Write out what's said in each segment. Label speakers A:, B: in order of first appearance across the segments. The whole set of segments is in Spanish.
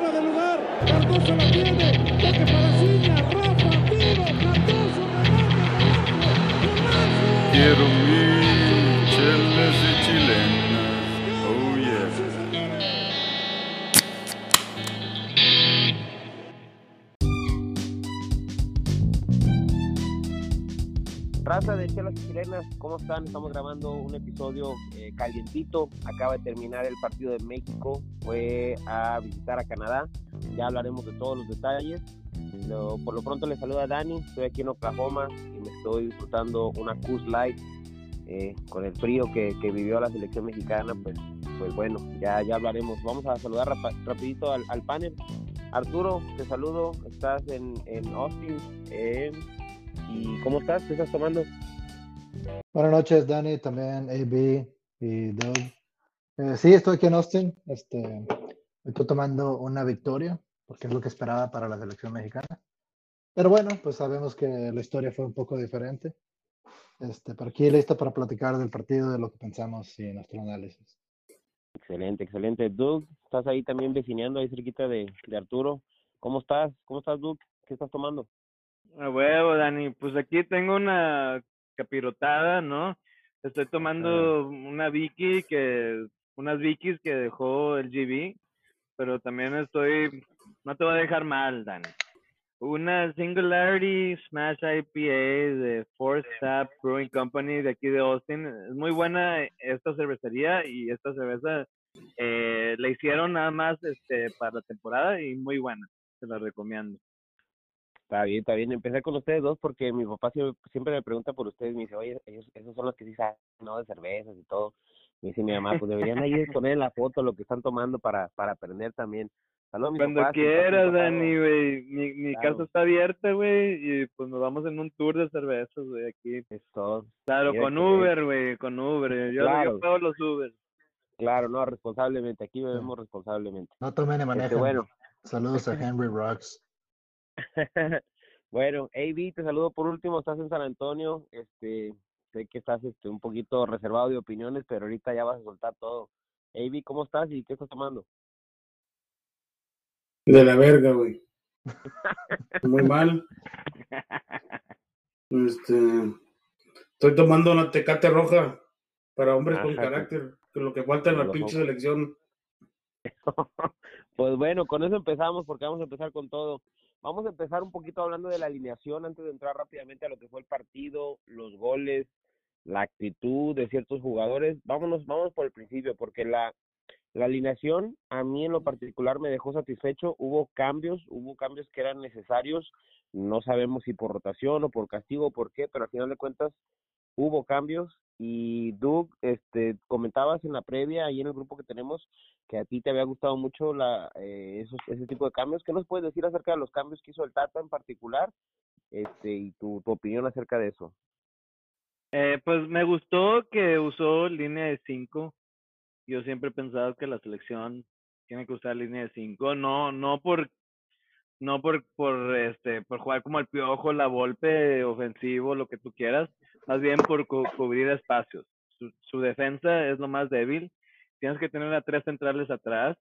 A: fuera de lugar. Cardoso la tiene. Toque para Ciña. Rafa, tiro. Cardoso, remate.
B: Quiero
C: Raza de Chelas Chilenas, ¿cómo están? Estamos grabando un episodio eh, calientito. Acaba de terminar el partido de México. Fue a visitar a Canadá. Ya hablaremos de todos los detalles. Lo- por lo pronto les saluda Dani. Estoy aquí en Oklahoma y me estoy disfrutando una Coors Light. eh, con el frío que, que vivió la selección mexicana, pues, pues bueno, ya, ya hablaremos. Vamos a saludar rapa- rapidito al, al panel. Arturo, te saludo. Estás en, en Austin. eh, ¿Y cómo estás? ¿Qué estás tomando?
D: Buenas noches, Dani, también AB y Doug. Eh, sí, estoy aquí en Austin. Este, estoy tomando una victoria, porque es lo que esperaba para la selección mexicana. Pero bueno, pues sabemos que la historia fue un poco diferente. Este, pero aquí listo para platicar del partido, de lo que pensamos y nuestro análisis.
C: Excelente, excelente. Doug, estás ahí también vecineando, ahí cerquita de, de Arturo. ¿Cómo estás? ¿Cómo estás, Doug? ¿Qué estás tomando?
E: A huevo, Dani. Pues aquí tengo una capirotada, ¿no? Estoy tomando una Vicky que, unas Vicky's que dejó el GB, pero también estoy, no te voy a dejar mal, Dani. Una Singularity Smash IPA de Force Tap Brewing Company de aquí de Austin. Es muy buena esta cervecería y esta cerveza eh, la hicieron nada más este, para la temporada y muy buena. Se la recomiendo.
C: Está bien, está bien. Empecé con ustedes dos porque mi papá siempre, siempre me pregunta por ustedes. Me dice, oye, ellos, esos son los que sí saben, ¿no? De cervezas y todo. Me dice mi mamá, pues deberían ahí poner en la foto lo que están tomando para, para aprender también. Saludos,
E: Cuando
C: papás,
E: quieras, Dani, güey. Mi, mi
C: Claro.
E: casa está abierta, güey. Y pues nos vamos en un tour de cervezas, güey, aquí.
C: Es todo.
E: Claro, con Uber, güey, con Uber. Yo,
C: Claro.
E: yo pago los Uber.
C: Claro, no, responsablemente. Aquí bebemos responsablemente.
D: No tomen y
C: Este,
D: manejen.
C: bueno.
D: Saludos a Henry Rocks.
C: bueno, AB, te saludo por último, estás en San Antonio, este, sé que estás este, un poquito reservado de opiniones, pero ahorita ya vas a soltar todo. AB, ¿cómo estás y qué estás tomando?
F: De la verga, güey. Muy mal. Este, estoy tomando una tecate roja para hombres con carácter, que lo que falta en la pinche selección.
C: pues bueno, con eso empezamos porque vamos a empezar con todo. Vamos a empezar un poquito hablando de la alineación antes de entrar rápidamente a lo que fue el partido, los goles, la actitud de ciertos jugadores. Vámonos, vámonos por el principio porque la la alineación a mí en lo particular me dejó satisfecho. Hubo cambios, hubo cambios que eran necesarios. No sabemos si por rotación o por castigo o por qué, pero al final de cuentas hubo cambios y Doug, este, comentabas en la previa ahí en el grupo que tenemos que a ti te había gustado mucho la, eh, esos, ese tipo de cambios. ¿Qué nos puedes decir acerca de los cambios que hizo el Tata en particular este, y tu, tu opinión acerca de eso?
E: Eh, pues me gustó que usó línea de 5. Yo siempre he pensado que la selección tiene que usar línea de 5. No, no por no por, por este por jugar como el piojo, la golpe ofensivo, lo que tú quieras, más bien por cu- cubrir espacios. Su, defensa es lo más débil. Tienes que tener a tres centrales atrás.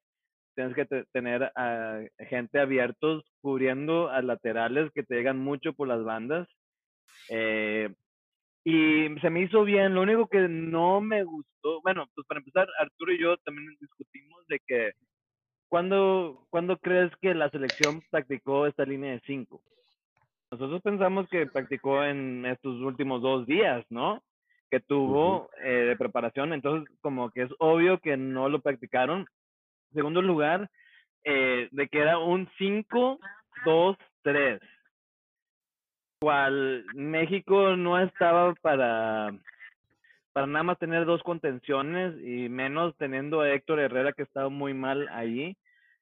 E: Tienes que te- tener a gente abiertos cubriendo a laterales que te llegan mucho por las bandas. Eh, y se me hizo bien. Lo único que no me gustó, bueno, pues para empezar, Arturo y yo también discutimos de que ¿cuándo, ¿cuándo crees que la selección practicó esta línea de cinco? Nosotros pensamos que practicó en estos últimos dos días, ¿no? Que tuvo eh, de preparación. Entonces, como que es obvio que no lo practicaron. Segundo lugar, eh, de que era un 5-2-3 cual México no estaba para, para nada más tener dos contenciones y menos teniendo a Héctor Herrera que estaba muy mal allí.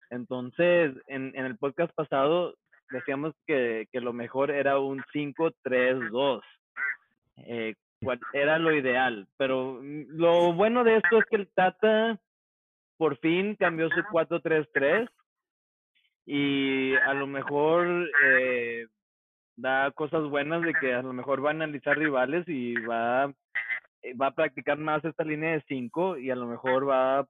E: Entonces, en, en el podcast pasado decíamos que, que lo mejor era un 5-3-2, eh, era lo ideal. Pero mm, lo bueno de esto es que el Tata por fin cambió su 4-3-3 y a lo mejor eh, da cosas buenas de que a lo mejor va a analizar rivales y va, eh, va a practicar más esta línea de 5 y a lo mejor va a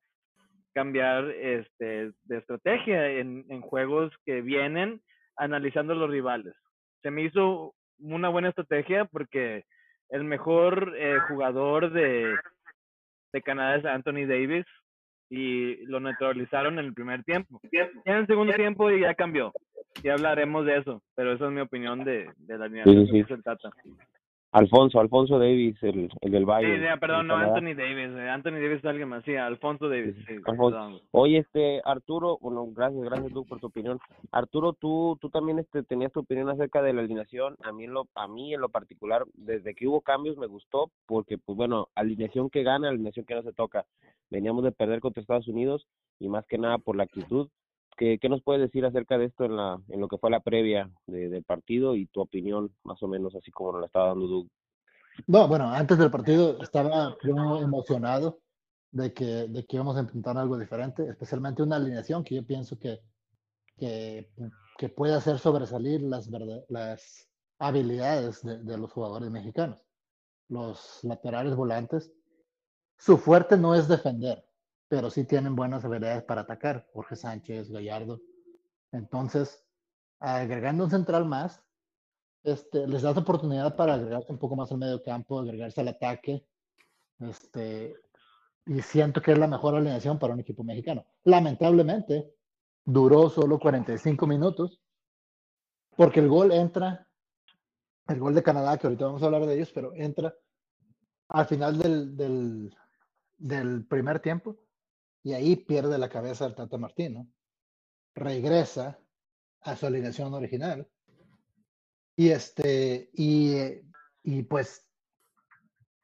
E: cambiar este, de estrategia en, en juegos que vienen analizando los rivales. Se me hizo una buena estrategia porque el mejor eh, jugador de, de Canadá es Anthony Davis y lo neutralizaron en el primer tiempo. Y en el segundo tiempo ya cambió. Ya hablaremos de eso, pero esa es mi opinión de, de la
C: sí.
E: Tata.
C: Alfonso, Alfonso Davis, el, el del
E: Sí,
C: Valle.
E: ya, perdón, no
C: Canadá.
E: Anthony Davis. eh, Anthony Davis es alguien más. Sí, Alfonso Davis. Sí,
C: Alfonso. Oye, este, Arturo, bueno, gracias, gracias tú por tu opinión. Arturo, tú, tú también este, tenías tu opinión acerca de la alineación. A mí, en lo, a mí en lo particular, desde que hubo cambios me gustó, porque, pues bueno, alineación que gana, alineación que no se toca. Veníamos de perder contra Estados Unidos y más que nada por la actitud. ¿Qué, qué nos puedes decir acerca de esto en, la, en lo que fue la previa de- del partido y tu opinión, más o menos, así como nos la estaba dando Doug?
D: No, bueno, antes del partido estaba yo emocionado de que, de que íbamos a intentar algo diferente, especialmente una alineación que yo pienso que, que, que puede hacer sobresalir las, las habilidades de, de los jugadores mexicanos. Los laterales volantes, su fuerte no es defender, pero sí tienen buenas habilidades para atacar. Jorge Sánchez, Gallardo. Entonces, agregando un central más, este, les das oportunidad para agregarse un poco más al medio campo, agregarse al ataque. Este, y siento que es la mejor alineación para un equipo mexicano. Lamentablemente, duró solo 45 minutos, porque el gol entra, el gol de Canadá, que ahorita vamos a hablar de ellos, pero entra al final del, del, del primer tiempo, y ahí pierde la cabeza el Tata Martino. Regresa a su alineación original y este, y, y pues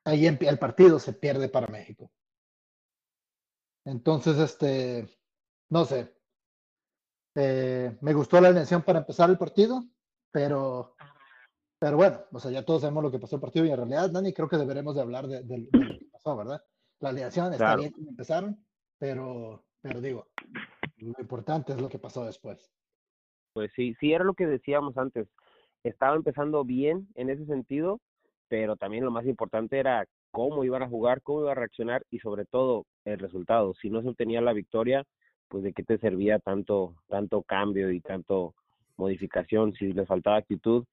D: ahí el partido se pierde para México. Entonces, este, no sé. Eh, me gustó la alineación para empezar el partido, pero, pero bueno, o sea, ya todos sabemos lo que pasó el partido y en realidad, Dani, creo que deberemos de hablar de, de- de lo que pasó, ¿verdad? La alineación está
C: Claro.
D: bien como empezaron, pero, pero digo, lo importante es lo que pasó después.
C: Pues sí, sí, era lo que decíamos antes. Estaba empezando bien en ese sentido, pero también lo más importante era cómo iban a jugar, cómo iban a reaccionar y sobre todo el resultado. Si no se obtenía la victoria, pues de qué te servía tanto, tanto cambio y tanto modificación si les faltaba actitud.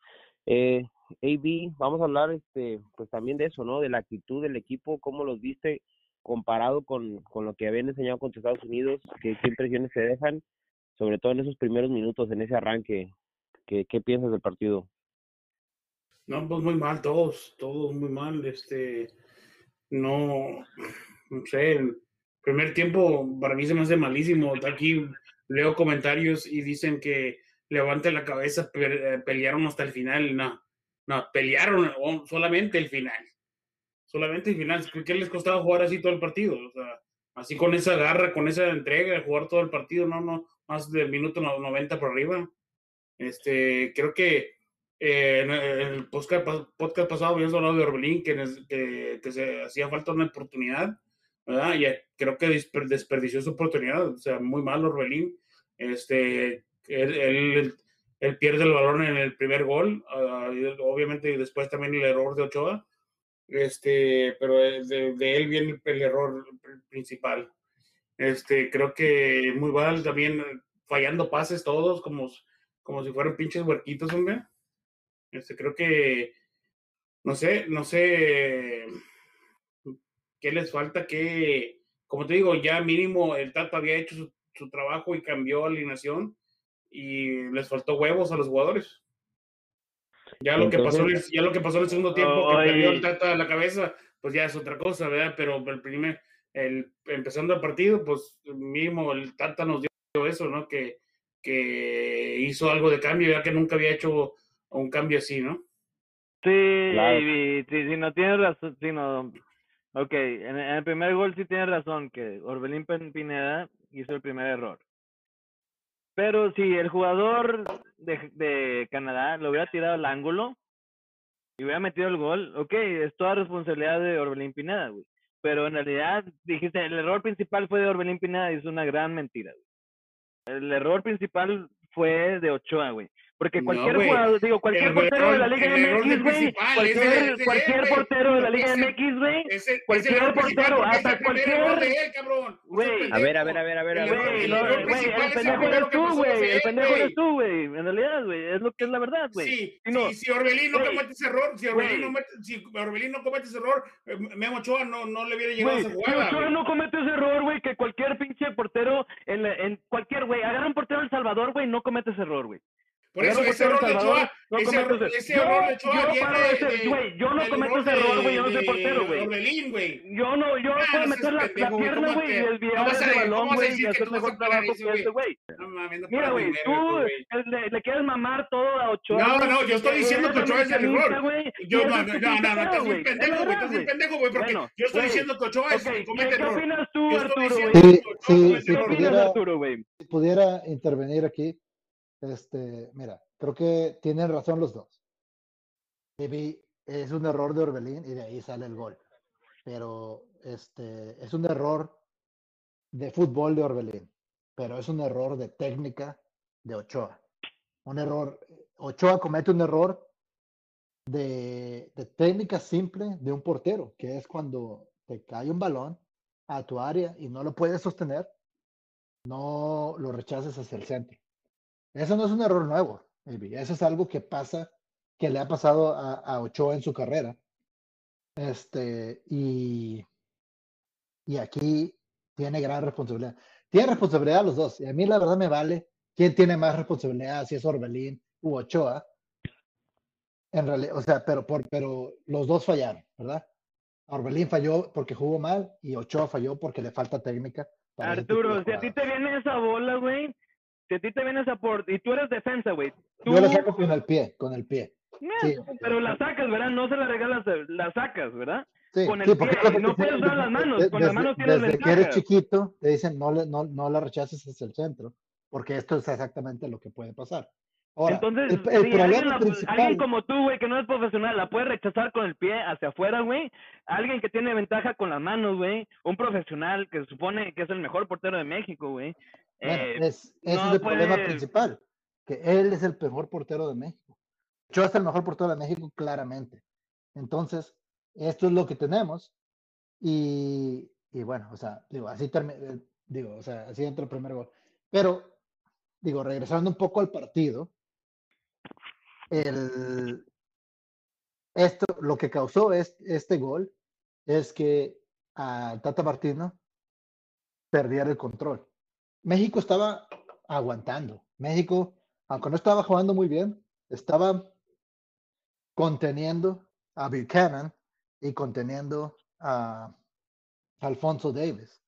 C: Eh, AB, vamos a hablar este, pues también de eso, ¿no? De la actitud del equipo, cómo los viste comparado con, con lo que habían enseñado contra Estados Unidos, qué, impresiones se dejan sobre todo en esos primeros minutos, en ese arranque. ¿Qué, piensas del partido?
F: No, pues muy mal, todos, todos muy mal. Este, no, no sé, el primer tiempo para mí se me hace malísimo. Aquí leo comentarios y dicen que levante la cabeza, eh, pelearon hasta el final. No, no, pelearon o- solamente el final. Solamente el final. ¿Qué les costaba jugar así todo el partido? O sea, así con esa garra, con esa entrega, jugar todo el partido, no, no, más del minuto no- 90 por arriba. Este, creo que eh, en el podcast, podcast pasado habíamos hablado de Orbelín, que, que, que se hacía falta una oportunidad, ¿verdad? Y eh, creo que desper- desperdició su oportunidad, o sea, muy mal Orbelín. Este, él, él, él pierde el balón en el primer gol, y obviamente y después también el error de Ochoa, este, pero de, él viene el, error principal. Este, creo que muy mal también fallando pases todos, como, como si fueran pinches huerquitos, hombre. Este, creo que, no sé, no sé qué les falta, que, como te digo, ya mínimo el Tata había hecho su trabajo y cambió alineación y les faltó huevos a los jugadores. Ya lo, que pasó, en el- ya lo que pasó en el segundo tiempo, que
E: Ay.
F: perdió el Tata la cabeza, pues ya es otra cosa, ¿verdad? Pero el primer, el, empezando el partido, pues mínimo el Tata nos dio eso, ¿no? Que, que hizo algo de cambio, ya que nunca había hecho un cambio así, ¿no?
E: Sí,
C: Claro.
E: y si, si no tienes razón, si no, ok, en, en el primer gol sí tienes razón que Orbelín Pineda hizo el primer error. Pero si el jugador de, de Canadá lo hubiera tirado al ángulo y hubiera metido el gol, ok, es toda responsabilidad de Orbelín Pineda, güey. Pero en realidad dijiste, el error principal fue de Orbelín Pineda y es una gran mentira, güey. El error principal fue de Ochoa, güey. Porque cualquier jugador, digo, cualquier portero de la Liga MX, güey, cualquier,
F: ese- ese-
E: cualquier portero de la Liga MX, güey, Cualquier portero, hasta cualquier-. Güey.
C: A ver, a ver, a ver, a ver, a
F: El
C: ver.
E: Güey,
F: el
E: pendejo eres tú, güey.
F: de
E: El pendejo eres tú, güey. En realidad, güey, es lo que es la verdad, güey.
F: Sí, si Orbelín no comete ese error, si Orbelín, no
E: güey.
F: mete- si Orbelín no comete ese error, eh, Memo Ochoa no, no le hubiera llegado a esa jugada.
E: Ochoa
F: güey.
E: no comete ese error, güey, que cualquier pinche portero en, la- en cualquier, güey, agarra un portero El Salvador, güey, no comete ese error, güey.
F: Por eso
E: un
F: ese
E: portero
F: error
E: de El
F: Ochoa,
E: no
F: ese
E: ese- Yo-
F: error de Ochoa
E: yo
F: viene
E: ese-
F: de-
E: güey, yo no cometo ese error, güey, yo no soy portero,
F: de
E: güey. Yo no, yo
F: Ah,
E: puedo
F: no
E: meter la, pierna,
F: ¿cómo
E: güey, y desviar
F: no vas a
E: ese
F: decir-
E: balón, güey, y hacer
F: tú vas
E: mejor trabajo que ese, güey.
F: No no
E: Mira, güey, tú le, le quieres mamar todo a Ochoa.
F: No, no, yo estoy diciendo que Ochoa es el error.
E: güey,
F: Yo no, no, no, no, no, estás
E: güey.
F: bien
E: Es
F: pendejo, güey, estás bien pendejo, güey, porque yo estoy diciendo que Ochoa es el que
E: ¿qué,
F: comete error.
E: tú, ¿Qué opinas,
D: pudiera-
E: Arturo, güey?
D: Si pudiera intervenir aquí, este, mira, creo que tienen razón los dos. Es un error de Orbelín y de ahí sale el gol. Pero este es un error de fútbol de Orbelín, pero es un error de técnica de Ochoa. Un error, Ochoa comete un error de, de técnica simple de un portero, que es cuando te cae un balón a tu área y no lo puedes sostener, no lo rechaces hacia el centro. Eso no es un error nuevo. Eso es algo que pasa, que le ha pasado a, a Ochoa en su carrera. Este, y, y aquí tiene gran responsabilidad. Tiene responsabilidad los dos. Y a mí la verdad me vale quién tiene más responsabilidad, si es Orbelín u Ochoa. En realidad, o sea, pero, por, pero los dos fallaron, ¿verdad? Orbelín falló porque jugó mal y Ochoa falló porque le falta técnica. de
E: Arturo, si a ti te viene esa bola, güey, si a ti te viene esa por... y tú eres defensa, güey. Tú...
D: Yo la saco con el pie, con el pie.
E: Eh,
D: sí.
E: Pero la sacas, ¿verdad? No se la regalas, eh, la sacas, ¿verdad?
D: Sí,
E: con el
D: sí, porque
E: pie, no puedes usar las manos, con las manos tienes
D: Desde que eres chiquito, te dicen no, le- no, no la rechaces hacia el centro, porque esto es exactamente lo que puede pasar. Ahora,
E: Entonces,
D: el, el
E: si alguien,
D: problema
E: la-
D: principal,
E: alguien como tú, güey, que no es profesional, la puede rechazar con el pie hacia afuera, güey. Alguien que tiene ventaja con las manos, güey. Un profesional que se supone que es el mejor portero de México, güey.
D: Bueno,
E: Eh,
D: es, ese
E: no
D: es el problema
E: puede-
D: principal, que él es el mejor portero de México. Yo es el mejor portero de México, claramente. Entonces, esto es lo que tenemos. Y, y bueno, o sea, digo, así eh, digo, o sea, así entra el primer gol. Pero, digo, regresando un poco al partido, el, esto, lo que causó es, este gol es que a Tata Martino perdiera el control. México estaba aguantando. México, aunque no estaba jugando muy bien, estaba conteniendo a Buchanan y conteniendo a Alfonso Davis.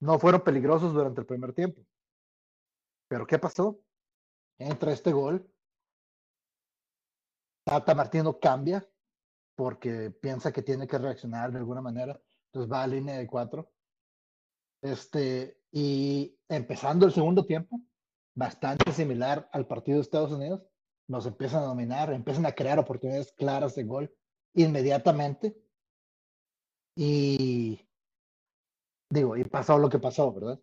D: No fueron peligrosos durante el primer tiempo. Pero ¿qué pasó? Entra este gol. Tata Martino cambia porque piensa que tiene que reaccionar de alguna manera. Entonces va a línea de cuatro. Este, y empezando el segundo tiempo, bastante similar al partido de Estados Unidos, nos empiezan a dominar, empiezan a crear oportunidades claras de gol inmediatamente. Y digo, y pasó lo que pasó, ¿verdad?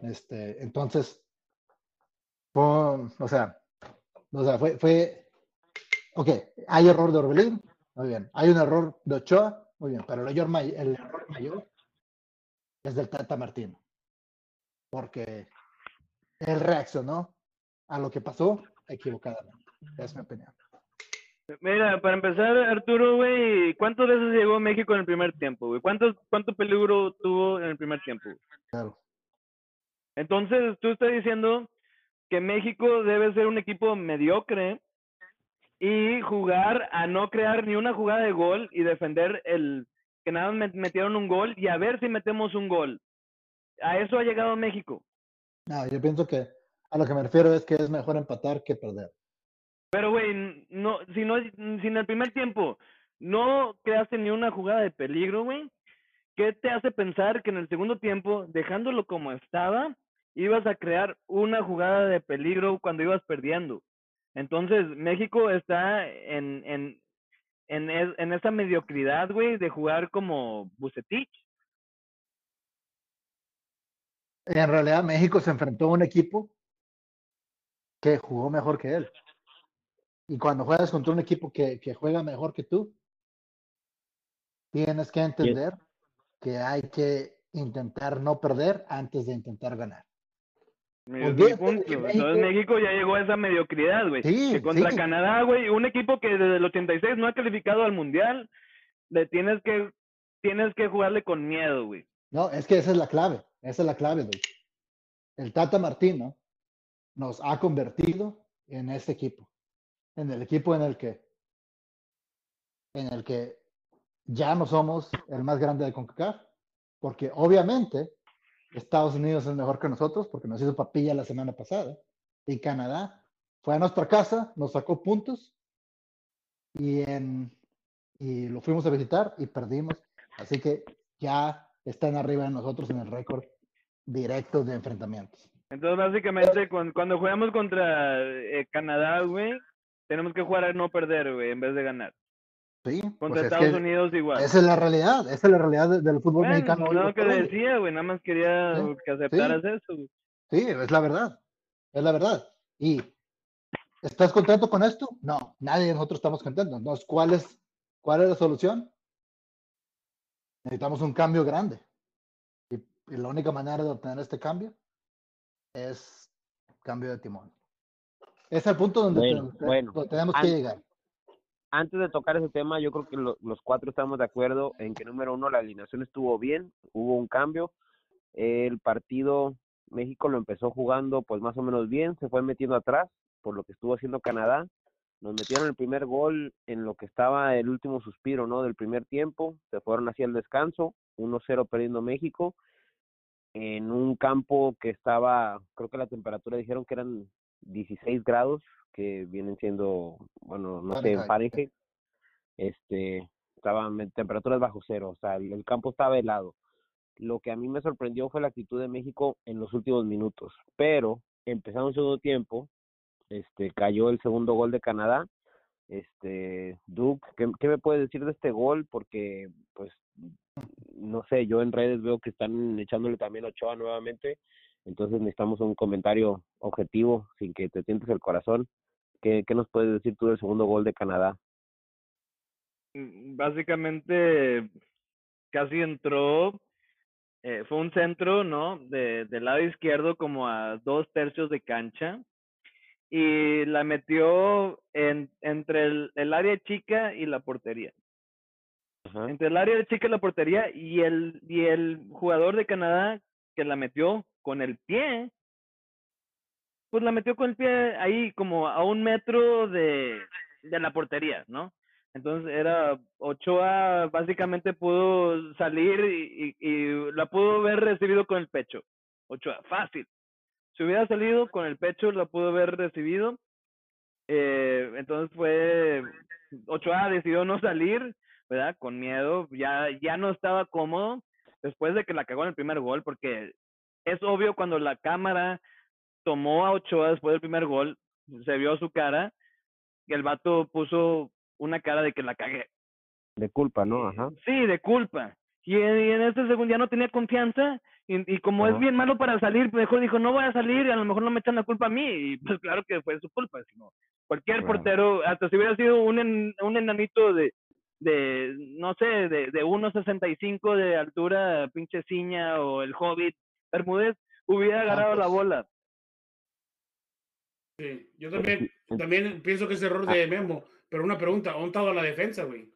D: Este, entonces, o sea, o sea, fue, fue, ok, hay error de Orbelín, muy bien, hay un error de Ochoa, muy bien, pero el error, el error mayor es del Tata Martino, porque él reaccionó a lo que pasó equivocadamente, es mi opinión.
E: Mira, para empezar, Arturo, güey, ¿cuántas veces llegó México en el primer tiempo, güey? ¿Cuántos, ¿Cuánto peligro tuvo en el primer tiempo?
D: Claro.
E: Entonces, tú estás diciendo que México debe ser un equipo mediocre y jugar a no crear ni una jugada de gol y defender el que nada más met- metieron un gol y a ver si metemos un gol. A eso ha llegado México.
D: No, yo pienso que a lo que me refiero es que es mejor empatar que perder.
E: Pero, güey, no, si, no, si en el primer tiempo no creaste ni una jugada de peligro, güey, ¿qué te hace pensar que en el segundo tiempo, dejándolo como estaba, ibas a crear una jugada de peligro cuando ibas perdiendo? Entonces, México está en, en, en, es- en esa mediocridad, güey, de jugar como Bucetich.
D: En realidad, México se enfrentó a un equipo que jugó mejor que él. Y cuando juegas contra un equipo que, que juega mejor que tú, tienes que entender que hay que intentar no perder antes de intentar ganar.
E: Es mi
D: Olvídate de
E: punto.
D: que
E: Entonces
D: México-
E: México ya llegó a esa mediocridad, güey.
D: Sí,
E: que contra
D: sí.
E: Canadá, güey, un equipo que desde el 86 no ha calificado al Mundial, le tienes que tienes que jugarle con miedo, güey.
D: No, es que esa es la clave. Esa es la clave, güey. El Tata Martino nos ha convertido en este equipo. En el equipo en el que en el que ya no somos el más grande de CONCACAF, porque obviamente Estados Unidos es mejor que nosotros porque nos hizo papilla la semana pasada y Canadá fue a nuestra casa, nos sacó puntos y en y lo fuimos a visitar y perdimos, así que ya están arriba de nosotros en el récord directo de enfrentamientos.
E: Entonces, básicamente, cuando, cuando jugamos contra eh, Canadá, güey, tenemos que jugar a no perder, güey, en vez de ganar.
D: Sí,
E: Contra
D: pues es
E: Estados
D: que
E: Unidos igual.
D: esa es la realidad, esa es la realidad de- del fútbol
E: Bueno,
D: mexicano.
E: no
D: por
E: que
D: hoy.
E: decía, güey, nada más quería
D: Sí,
E: que aceptaras eso, güey.
D: Sí, es la verdad. Es la verdad. Y ¿estás contento con esto? No, nadie de nosotros estamos contentos. Entonces, ¿cuál es, cuál es la solución? Necesitamos un cambio grande. Y, y la única manera de obtener este cambio es cambio de timón. Es el punto donde,
C: Bueno,
D: te-
C: bueno.
D: donde tenemos que llegar.
C: Antes de tocar ese tema, yo creo que lo- los cuatro estamos de acuerdo en que número uno, la alineación estuvo bien, hubo un cambio. El partido, México lo empezó jugando pues más o menos bien, se fue metiendo atrás por lo que estuvo haciendo Canadá. Nos metieron el primer gol en lo que estaba el último suspiro, ¿no? Del primer tiempo, se fueron hacia el descanso, 1-0 perdiendo México, en un campo que estaba, creo que la temperatura dijeron que eran 16 grados, que vienen siendo, bueno, no sé, en
D: Fahrenheit,
C: este, estaban en temperaturas bajo cero, o sea, el, el campo estaba helado. Lo que a mí me sorprendió fue la actitud de México en los últimos minutos, pero empezando el segundo tiempo, este, cayó el segundo gol de Canadá. Este, Duke, ¿qué, qué me puedes decir de este gol? Porque, pues, no sé, yo en redes veo que están echándole también Ochoa nuevamente, entonces necesitamos un comentario objetivo, sin que te tientes el corazón. ¿Qué, qué nos puedes decir tú del segundo gol de Canadá?
E: Mm, Básicamente, casi entró, eh, fue un centro, ¿no? De, del lado izquierdo como a dos tercios de cancha y la metió en, entre el, el área chica y la portería.
C: Ajá.
E: Entre el área chica y la portería y el, y el jugador de Canadá que la metió con el pie, pues la metió con el pie ahí como a un metro de, de la portería, ¿no? Entonces era Ochoa básicamente pudo salir y, y, y la pudo haber recibido con el pecho. Ochoa, fácil. Si hubiera salido con el pecho, la pudo haber recibido. Eh, entonces fue Ochoa decidió no salir, ¿verdad? Con miedo, ya, ya no estaba cómodo después de que la cagó en el primer gol, porque es obvio cuando la cámara tomó a Ochoa después del primer gol, se vio su cara, y el vato puso una cara de que la cagué.
C: De culpa, ¿no? Ajá.
E: Sí, de culpa. Y en, y en este segundo ya no tenía confianza, y, y como es bien malo para salir, mejor dijo, no voy a salir, y a lo mejor no me echan la culpa a mí, y pues claro que fue su culpa, sino cualquier portero, hasta si hubiera sido un, en- un enanito de, de, no sé, de, de 1.65 de altura, pinche ciña, o el hobbit, Bermúdez, hubiera agarrado la
D: pues.
E: bola.
F: Sí, yo también, también pienso que es error de Memo, pero una pregunta, ¿dónde está la defensa, güey?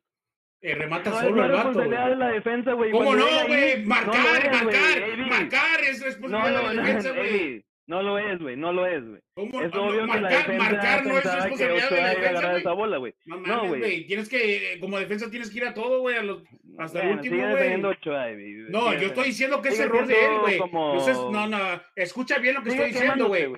F: Eh, remata
E: No
F: solo
E: no
F: el
E: es
F: vato,
E: de
F: güey.
E: la defensa, güey.
F: ¿Cómo
E: Cuando
F: no, güey?
E: no
F: Marcar,
E: güey,
F: marcar, marcar es
E: No,
F: responsabilidad
E: no,
F: de la
E: no,
F: defensa, güey.
E: No lo es, güey, no lo es, güey.
F: ¿Cómo
E: Es
F: no?
E: obvio que la
F: marcar,
E: defensa
F: marcar no es responsabilidad de la
E: a
F: defensa, güey.
E: esa bola, güey.
F: No
E: No, güey.
F: Tienes que, como defensa, tienes que ir a todo, güey, a los- hasta el último, güey.
E: a.
F: No,
E: Sigue
F: yo estoy diciendo que es
E: sigue
F: error de él, güey.
E: como-
F: Entonces, no, no, escucha bien lo que
E: Sigue
F: estoy diciendo, güey.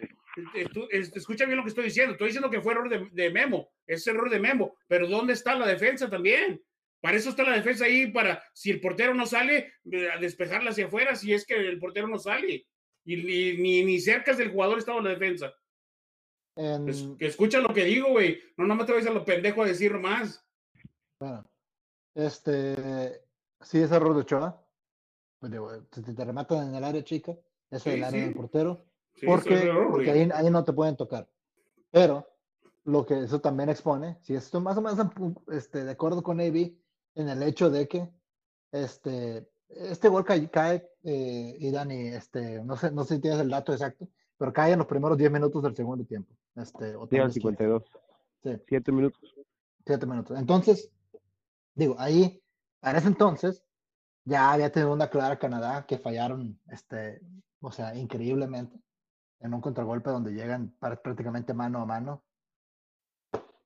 F: Escucha bien lo que estoy diciendo. Estoy diciendo que fue error de, de Memo. Es error de Memo. Pero ¿dónde está la defensa también? Para eso está la defensa ahí, para si el portero no sale, eh, a despejarla hacia afuera, si es que el portero no sale. Y ni, ni, ni cerca del jugador estaba la defensa.
D: En-
F: Es- que escucha lo que digo, güey. No, no me atreves a lo pendejo a decir más.
D: Bueno, este, sí es error de Ochoa. Pues si te rematan en el área chica, eso
F: Sí,
D: es el área
F: sí.
D: del portero.
F: Sí,
D: porque porque ahí, ahí no te pueden tocar. Pero lo que eso también expone, si estoy más o menos este, de acuerdo con AB en el hecho de que este, este gol cae, cae eh, y Dani, este, no sé, no sé si tienes el dato exacto, pero cae en los primeros 10 minutos del segundo tiempo. Este, o
C: Sí,
D: tal
C: al
D: vez 15.
C: 52.
D: Sí.
C: Siete minutos.
D: Siete minutos. Entonces, digo, ahí, en ese entonces, ya había tenido una clara Canadá que fallaron, este, o sea, increíblemente, en un contragolpe donde llegan prácticamente mano a mano.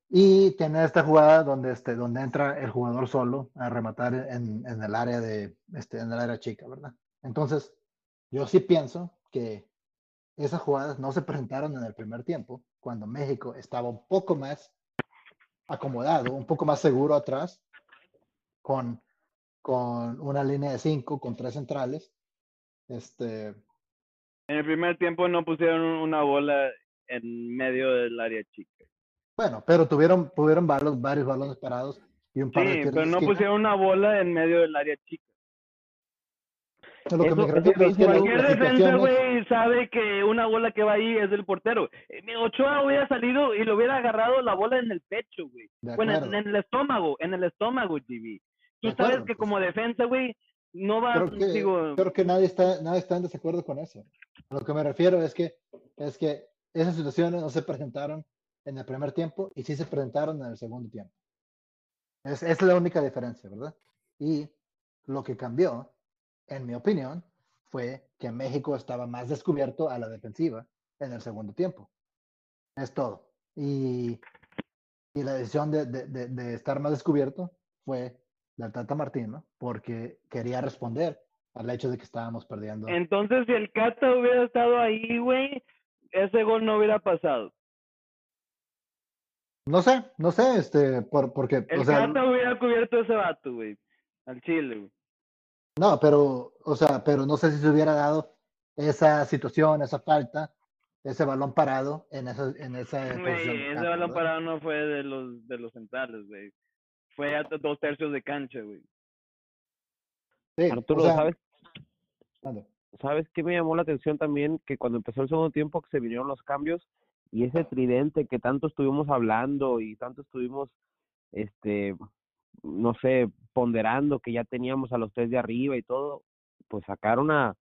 D: Y tiene esta jugada donde, este, donde entra el jugador solo a rematar en, en el área de, este, en el área chica, ¿verdad? Entonces, yo sí pienso que esas jugadas no se presentaron en el primer tiempo, cuando México estaba un poco más acomodado, un poco más seguro atrás, con, con una línea de cinco, con tres centrales. Este,
E: En el primer tiempo no pusieron una bola en medio del área chica.
D: bueno, pero tuvieron, tuvieron balos- varios balones parados y un par de
E: Sí,
D: tiros
E: pero
D: de
E: no
D: esquina.
E: pusieron una bola en medio del área chica.
D: A lo que me
C: Eso- eso
D: refiero es que
C: mismo
D: las-
E: Cualquier defensa, güey, sabe que una bola que va ahí es del portero. Eh, Ochoa hubiera salido y le hubiera agarrado la bola en el pecho, güey.
D: de
E: Bueno, en, el estómago, en el estómago, GB. Tú
D: De
E: sabes
D: acuerdo,
E: que
D: pues.
E: como defensa, güey, no va,
D: creo que,
E: digo,
D: creo que nadie está, nadie está en desacuerdo con eso. A lo que me refiero es que, es que esas situaciones no se presentaron en el primer tiempo y sí se presentaron en el segundo tiempo. Es, es la única diferencia, ¿verdad? Y lo que cambió, en mi opinión, fue que México estaba más descubierto a la defensiva en el segundo tiempo. Es todo. Y, y la decisión de, de- de- de estar más descubierto fue del Tata Martino, porque quería responder al hecho de que estábamos perdiendo.
E: entonces si el Cata hubiera estado ahí, güey, ese gol no hubiera pasado.
D: No sé, no sé, este, por, porque,
E: El
D: o sea,
E: Cata hubiera cubierto ese vato, güey, al Chile, güey.
D: no, pero, o sea, pero no sé si se hubiera dado esa situación, esa falta, ese balón parado en esa, en esa.
E: Güey, ese balón
D: ¿verdad?
E: parado no fue de los de los centrales, güey. Fue a dos tercios de cancha, güey.
D: Sí,
C: Arturo,
D: o sea,
C: ¿sabes? ¿Sabes qué me llamó la atención también? Que cuando empezó el segundo tiempo que se vinieron los cambios y ese tridente que tanto estuvimos hablando y tanto estuvimos, este, no sé, ponderando que ya teníamos a los tres de arriba y todo, pues sacaron a,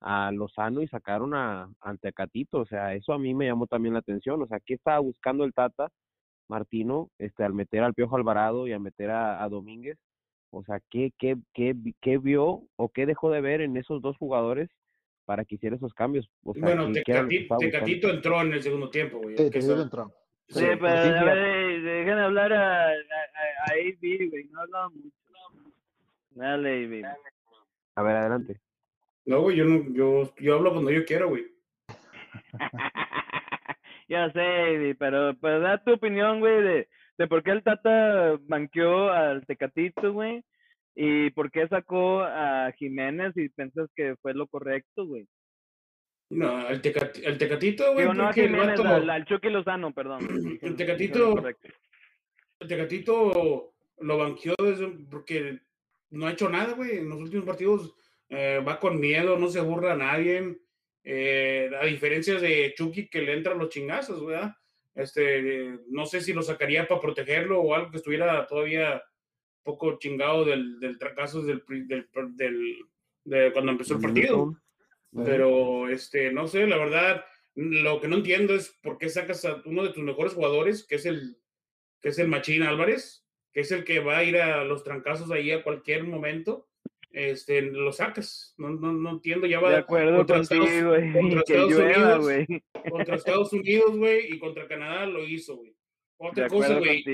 C: a Lozano y sacaron a, Tecatito, o sea, eso a mí me llamó también la atención, o sea, ¿qué estaba buscando el Tata Martino este, al meter al Piojo Alvarado y al meter a, a Domínguez? O sea, ¿qué, qué, qué, qué vio o qué dejó de ver en esos dos jugadores para que hiciera esos cambios? O sea,
F: Bueno. Tecatito entró en el segundo tiempo, güey.
D: Sí,
F: que
D: Tecatito entró.
E: Sí,
F: Sí,
E: pero
C: pues sí,
E: a ver, dejen hablar a, a, a, AB, güey, no hablaba mucho. Dale, AB.
C: A ver, adelante.
F: No, güey, yo, no, yo, yo hablo cuando yo quiero, güey.
E: ya sé, pero, pero da tu opinión, güey, de, de por qué el Tata banqueó al Tecatito, güey, y por qué sacó a Jiménez y piensas que fue lo correcto, güey.
F: No, el, Tecati- el Tecatito, güey,
E: no a
F: porque el
E: Jiménez,
F: vato-
E: al, al Chucky Lozano, perdón.
F: El Tecatito- el Tecatito lo banqueó desde, porque no ha hecho nada, güey. En los últimos partidos eh, va con miedo, no se burla a nadie. Eh, a diferencia de Chucky que le entran los chingazos, ¿verdad? Este, no sé si lo sacaría para protegerlo o algo que estuviera todavía poco chingado del, del fracaso del, del, del- de cuando empezó el partido. Pero, este, no sé, la verdad, lo que no entiendo es por qué sacas a uno de tus mejores jugadores, que es el, que es el Machín Álvarez, que es el que va a ir a los trancazos ahí a cualquier momento, este, lo sacas. No, no, no entiendo, ya va
E: De acuerdo
F: contra Estados-
E: contigo, güey.
F: contra Estados
E: llueva,
F: Unidos, contra Estados Unidos, güey, y contra Canadá lo hizo, güey. Otra cosa, güey,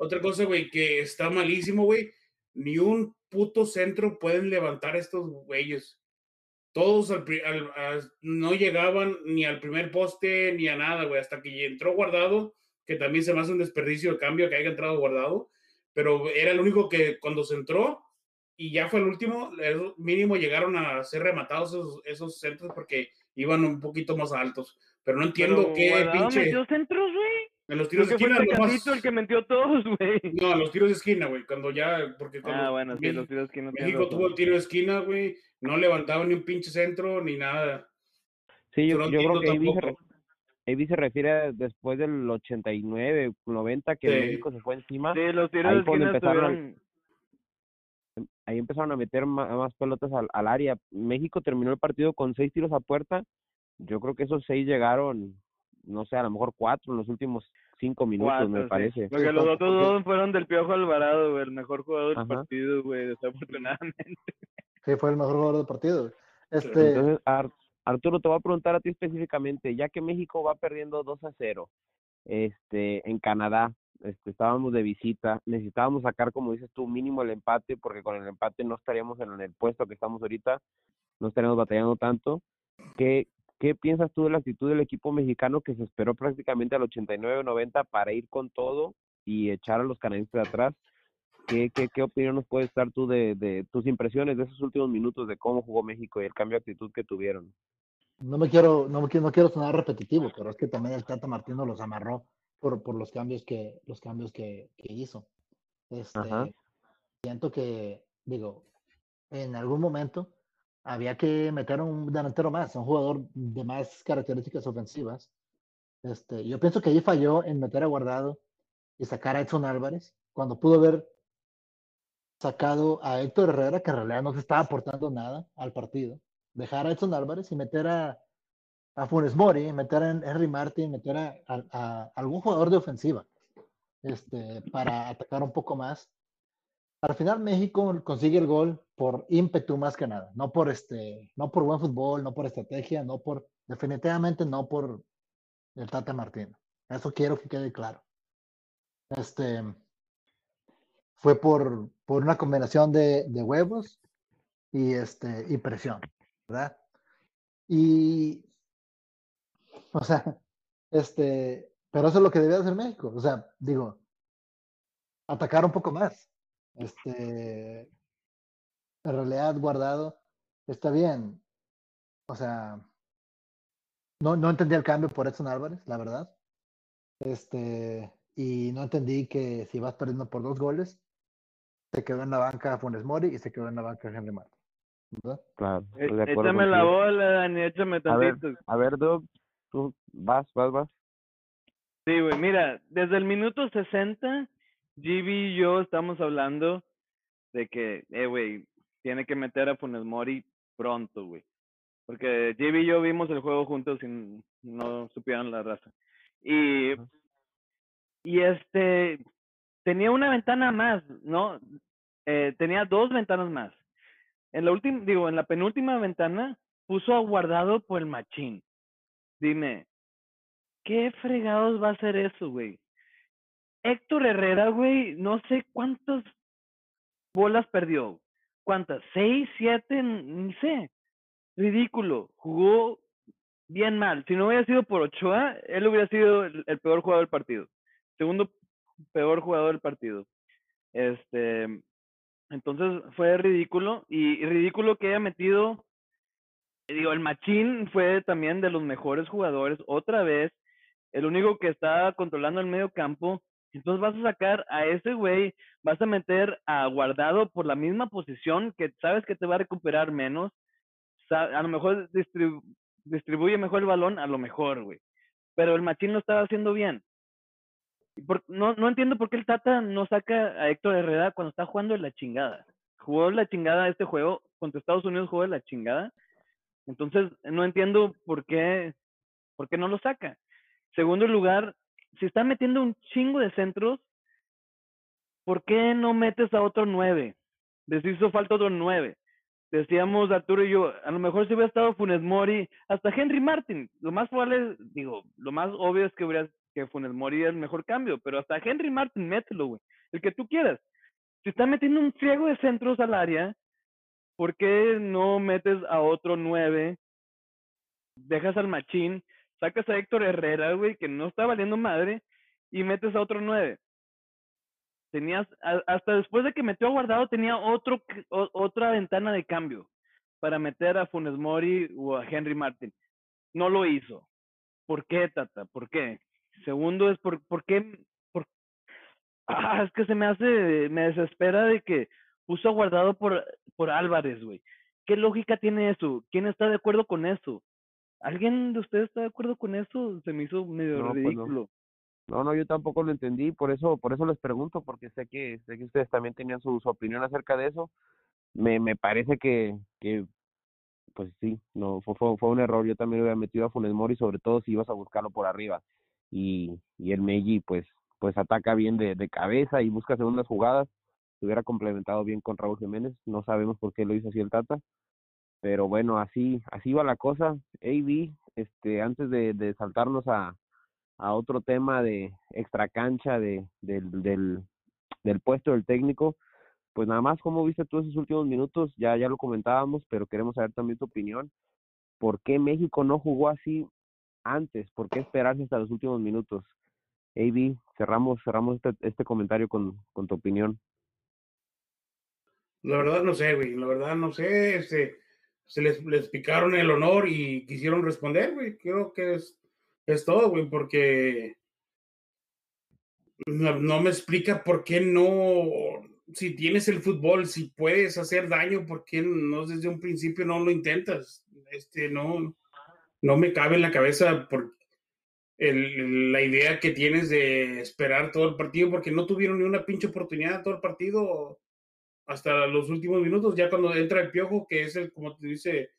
F: otra cosa, güey, que está malísimo, güey. Ni un puto centro pueden levantar estos güeyes. Todos al al- a- no llegaban ni al primer poste ni a nada, güey. Hasta que entró guardado, que también se me hace un desperdicio de cambio que haya entrado guardado. Pero era el único que cuando se entró y ya fue el último, el mínimo llegaron a ser rematados esos, esos centros porque iban un poquito más altos. Pero no entiendo
E: Pero
F: qué
E: Guardado
F: pinche.
E: metió centros, güey.
F: En los tiros de esquina,
E: el el que metió todos, güey.
F: no, los tiros de esquina, güey, cuando ya, porque cuando
E: Ah, bueno, sí,
F: México,
E: los tiros que no
F: México tuvo el tiro de esquina, güey, no levantaba ni un pinche centro ni nada.
C: Sí, yo,
F: no
C: yo creo que ahí se. Avi se refiere a después del 89, 90 que
F: Sí.
C: México se fue encima.
E: Sí, los tiros
C: Ahí
E: de esquina
C: empezaron
E: estuvieron...
C: ahí empezaron a meter más, pelotas al, al área. México terminó el partido con seis tiros a puerta. Yo creo que esos seis llegaron, no sé, a lo mejor cuatro en los últimos cinco minutos,
E: cuatro,
C: me
E: sí.
C: parece.
E: Porque los otros dos fueron del Piojo Alvarado, güey, el mejor jugador del partido, güey, desafortunadamente.
D: Sí, fue el mejor jugador del partido. Este,
C: Entonces, Ar- Arturo, te voy a preguntar a ti específicamente, ya que México va perdiendo 2 a 0 este, en Canadá, este, estábamos de visita, necesitábamos sacar, como dices tú, mínimo el empate, porque con el empate no estaríamos en el puesto que estamos ahorita, no estaríamos batallando tanto. ¿Qué, qué piensas tú de la actitud del equipo mexicano que se esperó prácticamente al 89-90 para ir con todo y echar a los canadienses de atrás? ¿Qué, qué, qué opinión nos puedes dar tú de, de tus impresiones de esos últimos minutos de cómo jugó México y el cambio de actitud que tuvieron?
D: no me quiero, no me no quiero sonar repetitivo, pero es que también el Tata Martino los amarró por, por los cambios que, los cambios que, que hizo. Este,
C: Ajá.
D: siento que, digo, en algún momento había que meter un delantero más, un jugador de más características ofensivas. Este, yo pienso que ahí falló en meter a Guardado y sacar a Edson Álvarez, cuando pudo haber sacado a Héctor Herrera, que en realidad no se estaba aportando nada al partido, dejar a Edson Álvarez y meter a, a Funes Mori, meter a Henry Martin, meter a, a- a algún jugador de ofensiva este, para atacar un poco más. Al final México consigue el gol por ímpetu más que nada, no por este, no por buen fútbol, no por estrategia, no por, definitivamente no por el Tata Martino. Eso quiero que quede claro. Este fue por, por una combinación de, de huevos y este y presión, ¿verdad? Y o sea, este, pero eso es lo que debía hacer México. O sea, digo, atacar un poco más. Este, en realidad guardado está bien. O sea, no, no entendí el cambio por Edson Álvarez, la verdad. Este, y no entendí que si vas perdiendo por dos goles, se quedó en la banca Funes Mori y se quedó en la banca Henry Martin. ¿verdad?
C: Claro,
E: Eh,
C: estoy de acuerdo
E: Échame la bola, Dani, échame
C: A ver,
E: tantito.
C: a ver, Doug, tú vas, vas, vas.
E: Sí, güey, mira, desde el minuto 60, GB y yo estamos hablando de que, eh, güey, tiene que meter a Funes Mori pronto, güey. Porque GB y yo vimos el juego juntos y no supieron la raza. Y, y este, tenía una ventana más, ¿no? Eh, tenía dos ventanas más. En la última, digo, en la penúltima ventana puso a guardado por el machín. Dime, ¿qué fregados va a hacer eso, güey? Héctor Herrera, güey, no sé cuántas bolas perdió. ¿Cuántas? ¿Seis, siete? Ni sé. Ridículo. Jugó bien mal. Si no hubiera sido por Ochoa, él hubiera sido el, el peor jugador del partido. Segundo peor jugador del partido. Este, entonces fue ridículo y, y ridículo que haya metido, digo, el Machín fue también de los mejores jugadores otra vez, el único que está controlando el medio campo. Entonces vas a sacar a ese güey, vas a meter a Guardado por la misma posición que sabes que te va a recuperar menos. A lo mejor distribu- distribuye mejor el balón, a lo mejor, güey. Pero el Machín lo estaba haciendo bien. Por- no, no entiendo por qué el Tata no saca a Héctor Herrera cuando está jugando la chingada. Jugó la chingada este juego, contra Estados Unidos jugó de la chingada. Entonces, no entiendo por qué, por qué no lo saca. Segundo lugar, si está metiendo un chingo de centros, ¿por qué no metes a otro nueve? Les hizo falta otro nueve. Decíamos Arturo y yo, a lo mejor si hubiera estado Funes Mori, hasta Henry Martin. Lo más probable, digo, lo más obvio es que hubiera que Funes Mori es el mejor cambio, pero hasta Henry Martin, mételo, güey. El que tú quieras. Si está metiendo un friego de centros al área, ¿por qué no metes a otro nueve? Dejas al machín, sacas a Héctor Herrera, güey, que no está valiendo madre, y metes a otro nueve. Tenías, a- hasta después de que metió a Guardado, tenía otro, otra ventana de cambio para meter a Funes Mori o a Henry Martin. No lo hizo. ¿Por qué, Tata? ¿Por qué? Segundo es por, ¿por qué? Por... Ah, es que se me hace, me desespera de que puso Guardado por, por Álvarez, güey. ¿Qué lógica tiene eso? ¿Quién está de acuerdo con eso? ¿Alguien de ustedes está de acuerdo con eso? Se me hizo medio
C: No, pues no.
E: ridículo.
C: No, no, yo tampoco lo entendí, por eso, por eso les pregunto, porque sé que, sé que ustedes también tenían su, su opinión acerca de eso. Me, me parece que, que, pues sí, no, fue, fue, fue un error. Yo también hubiera metido a Funes Mori, sobre todo si ibas a buscarlo por arriba. Y, y el Meji, pues, pues ataca bien de, de cabeza y busca segundas jugadas. Se hubiera complementado bien con Raúl Jiménez. No sabemos por qué lo hizo así el Tata. Pero bueno, así, así va la cosa. AB, este, antes de, saltarnos a, a otro tema de extra cancha de, del, del, del puesto del técnico, pues nada más, ¿cómo viste tú esos últimos minutos? Ya, ya lo comentábamos, pero queremos saber también tu opinión. ¿Por qué México no jugó así antes? ¿Por qué esperarse hasta los últimos minutos? AB, cerramos, cerramos este, este comentario con, con tu opinión.
F: La verdad no sé, güey. La verdad no sé. Este, se les, les picaron el honor y quisieron responder, güey. Creo que es, es todo, güey, porque no, no, me explica por qué no, si tienes el fútbol, si puedes hacer daño, por qué no desde un principio no lo intentas. Este, no, no me cabe en la cabeza por el, la idea que tienes de esperar todo el partido, porque no tuvieron ni una pinche oportunidad todo el partido hasta los últimos minutos, ya cuando entra el piojo, que es el, como te dice,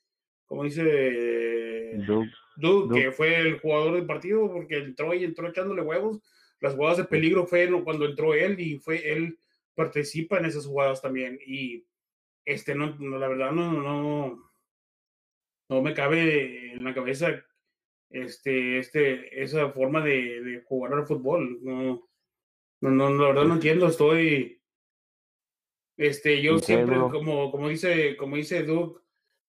F: como dice
C: Doug.
F: Doug, que fue el jugador del partido, porque entró y entró echándole huevos. Las jugadas de peligro fue cuando entró él y fue él participa en esas jugadas también. Y este, no, no la verdad, no, no, no me cabe en la cabeza este, este, esa forma de, de jugar al fútbol. No, no, no, la verdad no entiendo, estoy este, yo siempre, como, como dice, como dice Doug,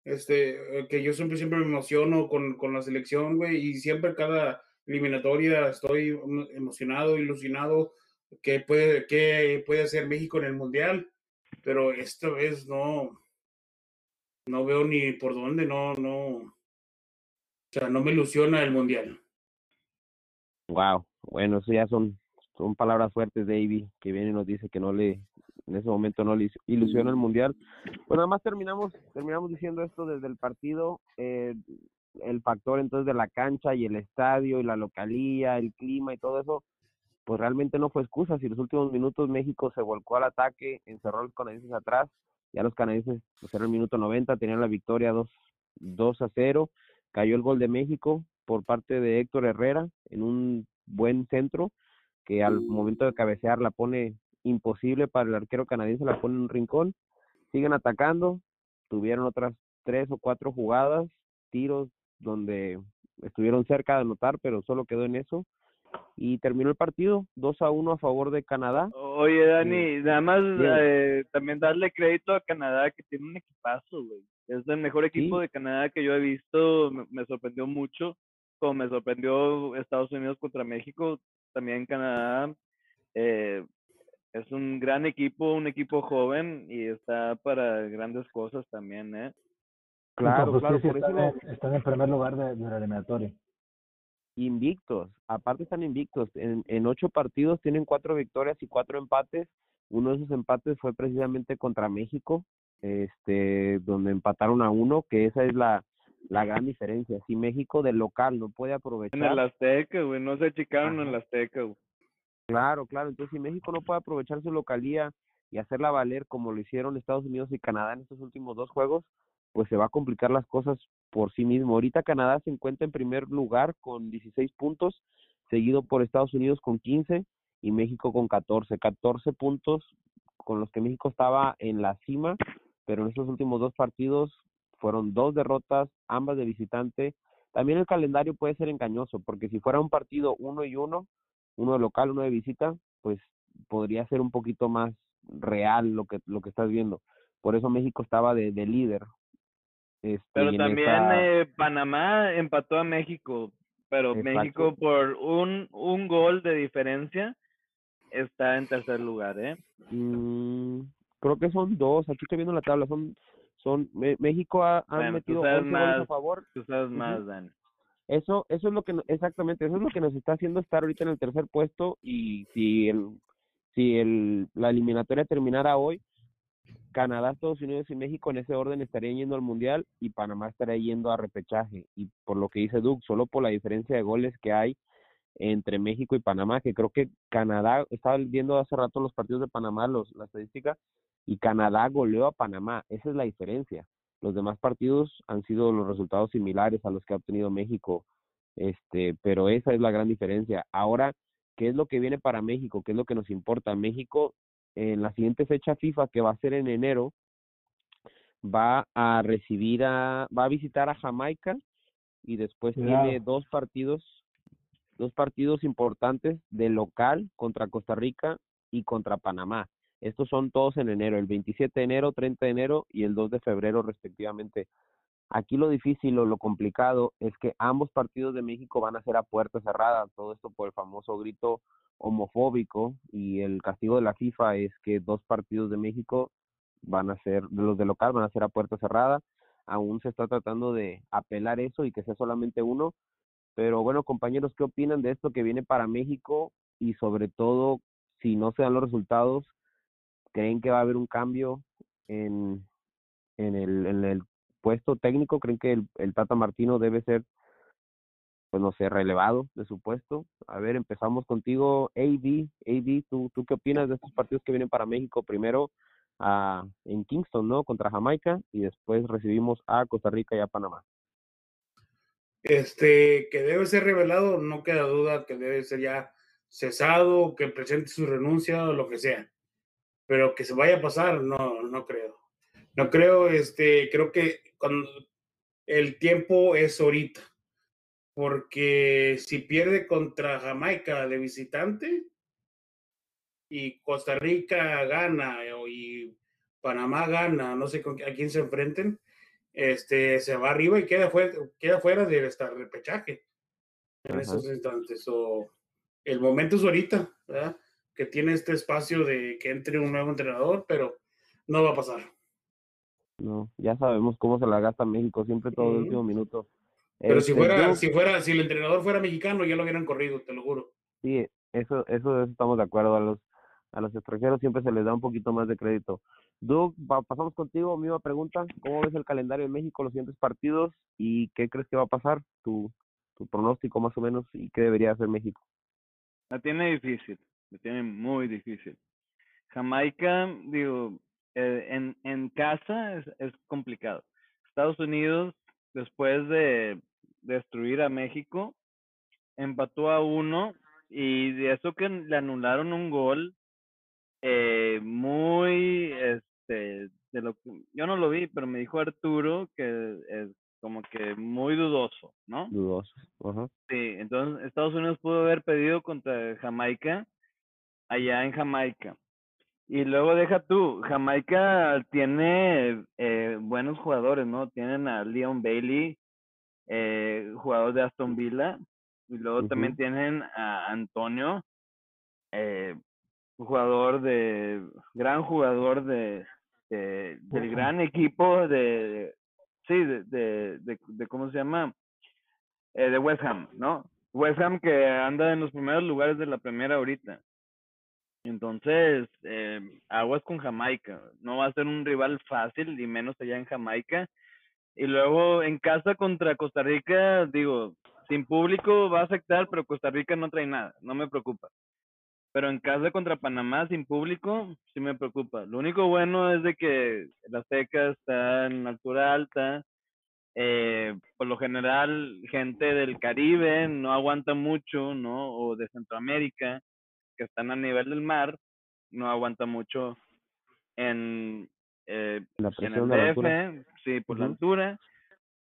F: este, que yo siempre, siempre me emociono con, con la selección, güey, y siempre cada eliminatoria estoy emocionado, ilusionado, que puede, que puede hacer México en el Mundial, pero esta vez no, no veo ni por dónde, no, no, o sea, no me ilusiona el Mundial.
C: Wow, bueno, eso ya son, son palabras fuertes Ivy, que viene y nos dice que no le, en ese momento no le ilusiona el mundial. Pues nada más terminamos, terminamos diciendo esto desde el partido, eh, el factor entonces de la cancha y el estadio y la localía, el clima y todo eso, pues realmente no fue excusa. Si los últimos minutos México se volcó al ataque, encerró a los canadienses atrás, ya los canadienses, pues era el minuto 90, tenían la victoria 2, 2 a 0, cayó el gol de México por parte de Héctor Herrera en un buen centro que al momento de cabecear la pone imposible para el arquero canadiense, la pone en un rincón, siguen atacando, tuvieron otras tres o cuatro jugadas, tiros donde estuvieron cerca de anotar, pero solo quedó en eso. Y terminó el partido 2 a 1 a favor de Canadá.
E: Oye, Dani, nada más eh, también darle crédito a Canadá que tiene un equipazo, güey. Es el mejor equipo
C: Sí.
E: de Canadá que yo he visto, me, me sorprendió mucho, como me sorprendió Estados Unidos contra México, también Canadá. Eh, es un gran equipo, un equipo joven y está para grandes cosas también, ¿eh?
C: Claro, claro, por
D: están, en- están en primer lugar de, de la eliminatoria.
C: invictos, aparte están invictos, en, en ocho partidos tienen cuatro victorias y cuatro empates, uno de esos empates fue precisamente contra México, este, donde empataron a uno, que esa es la, la gran diferencia, si México de local no puede aprovechar,
E: En el Azteca, güey, no se achicaron en el Azteca, güey.
C: Claro, claro, entonces si México no puede aprovechar su localía y hacerla valer como lo hicieron Estados Unidos y Canadá en estos últimos dos juegos, pues se va a complicar las cosas por sí mismo. Ahorita Canadá se encuentra en primer lugar con 16 puntos, seguido por Estados Unidos con 15 y México con 14. 14 puntos con los que México estaba en la cima, pero en estos últimos dos partidos fueron dos derrotas, ambas de visitante. También el calendario puede ser engañoso, porque si fuera un partido uno y uno, uno de local, uno de visita, pues podría ser un poquito más real lo que lo que estás viendo. Por eso México estaba de, de líder. Este,
E: Pero también
C: esta-
E: eh, Panamá empató a México, pero
C: Exacto.
E: México por un, un gol de diferencia está en tercer lugar, ¿eh?
C: Mm, creo que son dos, aquí estoy viendo la tabla, son son México ha, ha
E: Bueno, tú
C: metido
E: sabes
C: 11 goles a
E: más.
C: favor.
E: Tú sabes más, Dan.
C: Eso eso es lo que exactamente, eso es lo que nos está haciendo estar ahorita en el tercer puesto y si el si el la eliminatoria terminara hoy, Canadá, Estados Unidos y México en ese orden estarían yendo al Mundial y Panamá estaría yendo a repechaje. Y por lo que dice Doug, solo por la diferencia de goles que hay entre México y Panamá, que creo que Canadá, estaba viendo hace rato los partidos de Panamá, los, la estadística, y Canadá goleó a Panamá. Esa es la diferencia. Los demás partidos han sido los resultados similares a los que ha obtenido México, este, pero esa es la gran diferencia. Ahora, ¿qué es lo que viene para México? ¿Qué es lo que nos importa? México, en la siguiente fecha FIFA, que va a ser en enero, va a recibir a, va a visitar a Jamaica y después tiene dos partidos, dos partidos importantes de local contra Costa Rica y contra Panamá. Estos son todos en enero, el 27 de enero, 30 de enero y el 2 de febrero respectivamente. Aquí lo difícil o lo complicado es que ambos partidos de México van a ser a puerta cerrada, todo esto por el famoso grito homofóbico y el castigo de la FIFA es que dos partidos de México van a ser, los de local van a ser a puerta cerrada. Aún se está tratando de apelar eso y que sea solamente uno. Pero bueno, compañeros, ¿qué opinan de esto que viene para México? Y sobre todo, si no se dan los resultados, ¿creen que va a haber un cambio en, en, el, en el puesto técnico? ¿Creen que el, el Tata Martino debe ser pues no sé, relevado de su puesto. A ver, empezamos contigo, AD. AD, ¿tú, ¿tú qué opinas de estos partidos que vienen para México? Primero a, en Kingston, ¿no? Contra Jamaica y después recibimos a Costa Rica y a Panamá.
F: Este, que debe ser revelado, no queda duda que debe ser ya cesado, que presente su renuncia o lo que sea. Pero que se vaya a pasar, no, no creo. No creo, este, creo que cuando el tiempo es ahorita porque si pierde contra Jamaica de visitante y Costa Rica gana y Panamá gana, no sé a quién se enfrenten, este, se va arriba y queda fuera, queda fuera de estar repechaje en esos instantes. O el momento es ahorita, ¿verdad? Que tiene este espacio de que entre un nuevo entrenador, pero no va a pasar.
C: No, ya sabemos cómo se la gasta México, siempre todo el último minuto.
F: Pero si este, fuera, si fuera, si el entrenador fuera mexicano, ya lo hubieran corrido, te lo juro.
C: Sí, eso, eso, estamos de acuerdo. A los, a los extranjeros siempre se les da un poquito más de crédito. Doug, pasamos contigo, misma pregunta. ¿Cómo ves el calendario de México, los siguientes partidos y qué crees que va a pasar? Tu, tu pronóstico más o menos y qué debería hacer México.
E: La tiene difícil, la tiene muy difícil. Jamaica, digo, eh, en, en casa es, es complicado. Estados Unidos, después de destruir a México, empató a uno y de eso que le anularon un gol eh, muy, este, de lo que, yo no lo vi, pero me dijo Arturo que es como que muy dudoso, ¿no?
C: Dudoso,
E: Sí, entonces Estados Unidos pudo haber pedido contra Jamaica allá en Jamaica. Y luego deja tú, Jamaica tiene eh, buenos jugadores, ¿no? Tienen a Leon Bailey, eh, jugador de Aston Villa, y luego también tienen a Antonio, eh, jugador de, gran jugador de, del gran equipo de, sí, de, de, de, ¿cómo se llama? Eh, de West Ham, ¿no? West Ham que anda en los primeros lugares de la primera ahorita. Entonces, eh, aguas con Jamaica. No va a ser un rival fácil, y menos allá en Jamaica. Y luego en casa contra Costa Rica, digo, sin público va a afectar, pero Costa Rica no trae nada, no me preocupa. Pero en casa contra Panamá sin público, sí me preocupa. Lo único bueno es de que la seca está en altura alta. Eh, por lo general, gente del Caribe no aguanta mucho, ¿no? O de Centroamérica, que están a nivel del mar, no aguanta mucho en, eh, en el DF, sí, por la altura.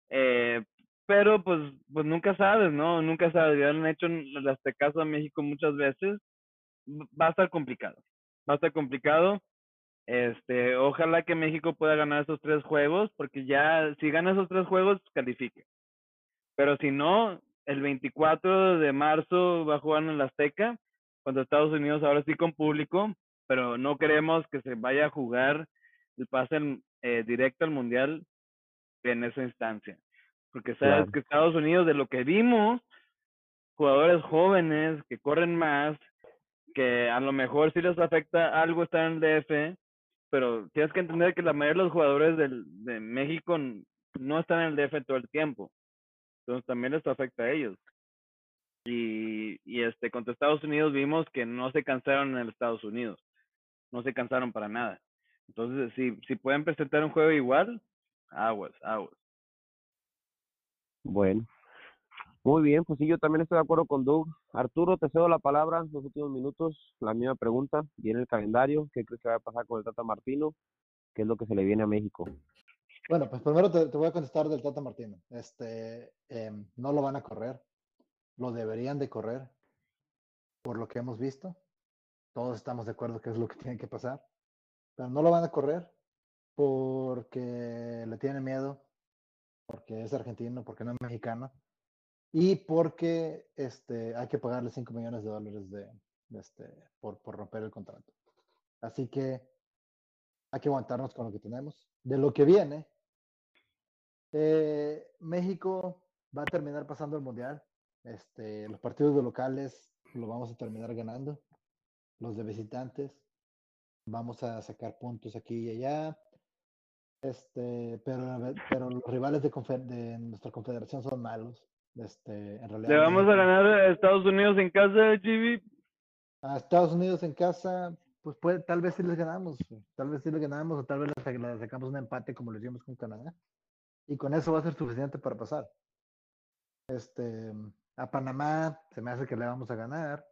E: Eh, pero pues, pues nunca sabes, ¿no? Nunca sabes. Ya han hecho este caso a México muchas veces. Va a estar complicado. Va a estar complicado. Este, ojalá que México pueda ganar esos tres juegos, porque ya si gana esos tres juegos, califique. Pero si no, el 24 de marzo va a jugar en la Azteca contra Estados Unidos, ahora sí con público, pero no queremos que se vaya a jugar el pase eh, directo al Mundial en esa instancia. Porque sabes que Estados Unidos, de lo que vimos, jugadores jóvenes que corren más, que a lo mejor sí les afecta algo estar en el DF, pero tienes que entender que la mayoría de los jugadores del, de México no están en el DF todo el tiempo. Entonces también esto afecta a ellos. Y, y este contra Estados Unidos vimos que no se cansaron en el Estados Unidos. No se cansaron para nada. Entonces, si, si pueden presentar un juego igual, aguas, aguas.
C: Bueno. Muy bien, pues sí, yo también estoy de acuerdo con Doug. Arturo, te cedo la palabra los últimos minutos. La misma pregunta, viene el calendario. ¿Qué crees que va a pasar con el Tata Martino? ¿Qué es lo que se le viene a México?
D: Bueno, pues primero te, te voy a contestar del Tata Martino. Este, em, no lo van a correr. Lo deberían de correr por lo que hemos visto. Todos estamos de acuerdo que es lo que tiene que pasar. Pero no lo van a correr porque le tienen miedo, porque es argentino, porque no es mexicano y porque este, hay que pagarle 5 millones de dólares de, este, por, por romper el contrato. Así que hay que aguantarnos con lo que tenemos. De lo que viene, eh, México va a terminar pasando el mundial. Este, los partidos de locales lo vamos a terminar ganando. Los de visitantes vamos a sacar puntos aquí y allá. Este, pero, pero los rivales de, confe- de nuestra confederación son malos. Este, en realidad,
E: Le vamos a ganar a Estados Unidos en casa, GB.
D: a Estados Unidos en casa, pues puede, tal vez sí les ganamos, tal vez sí les ganamos o tal vez les sacamos un empate como lo hicimos con Canadá. Y con eso va a ser suficiente para pasar. Este, a Panamá se me hace que le vamos a ganar.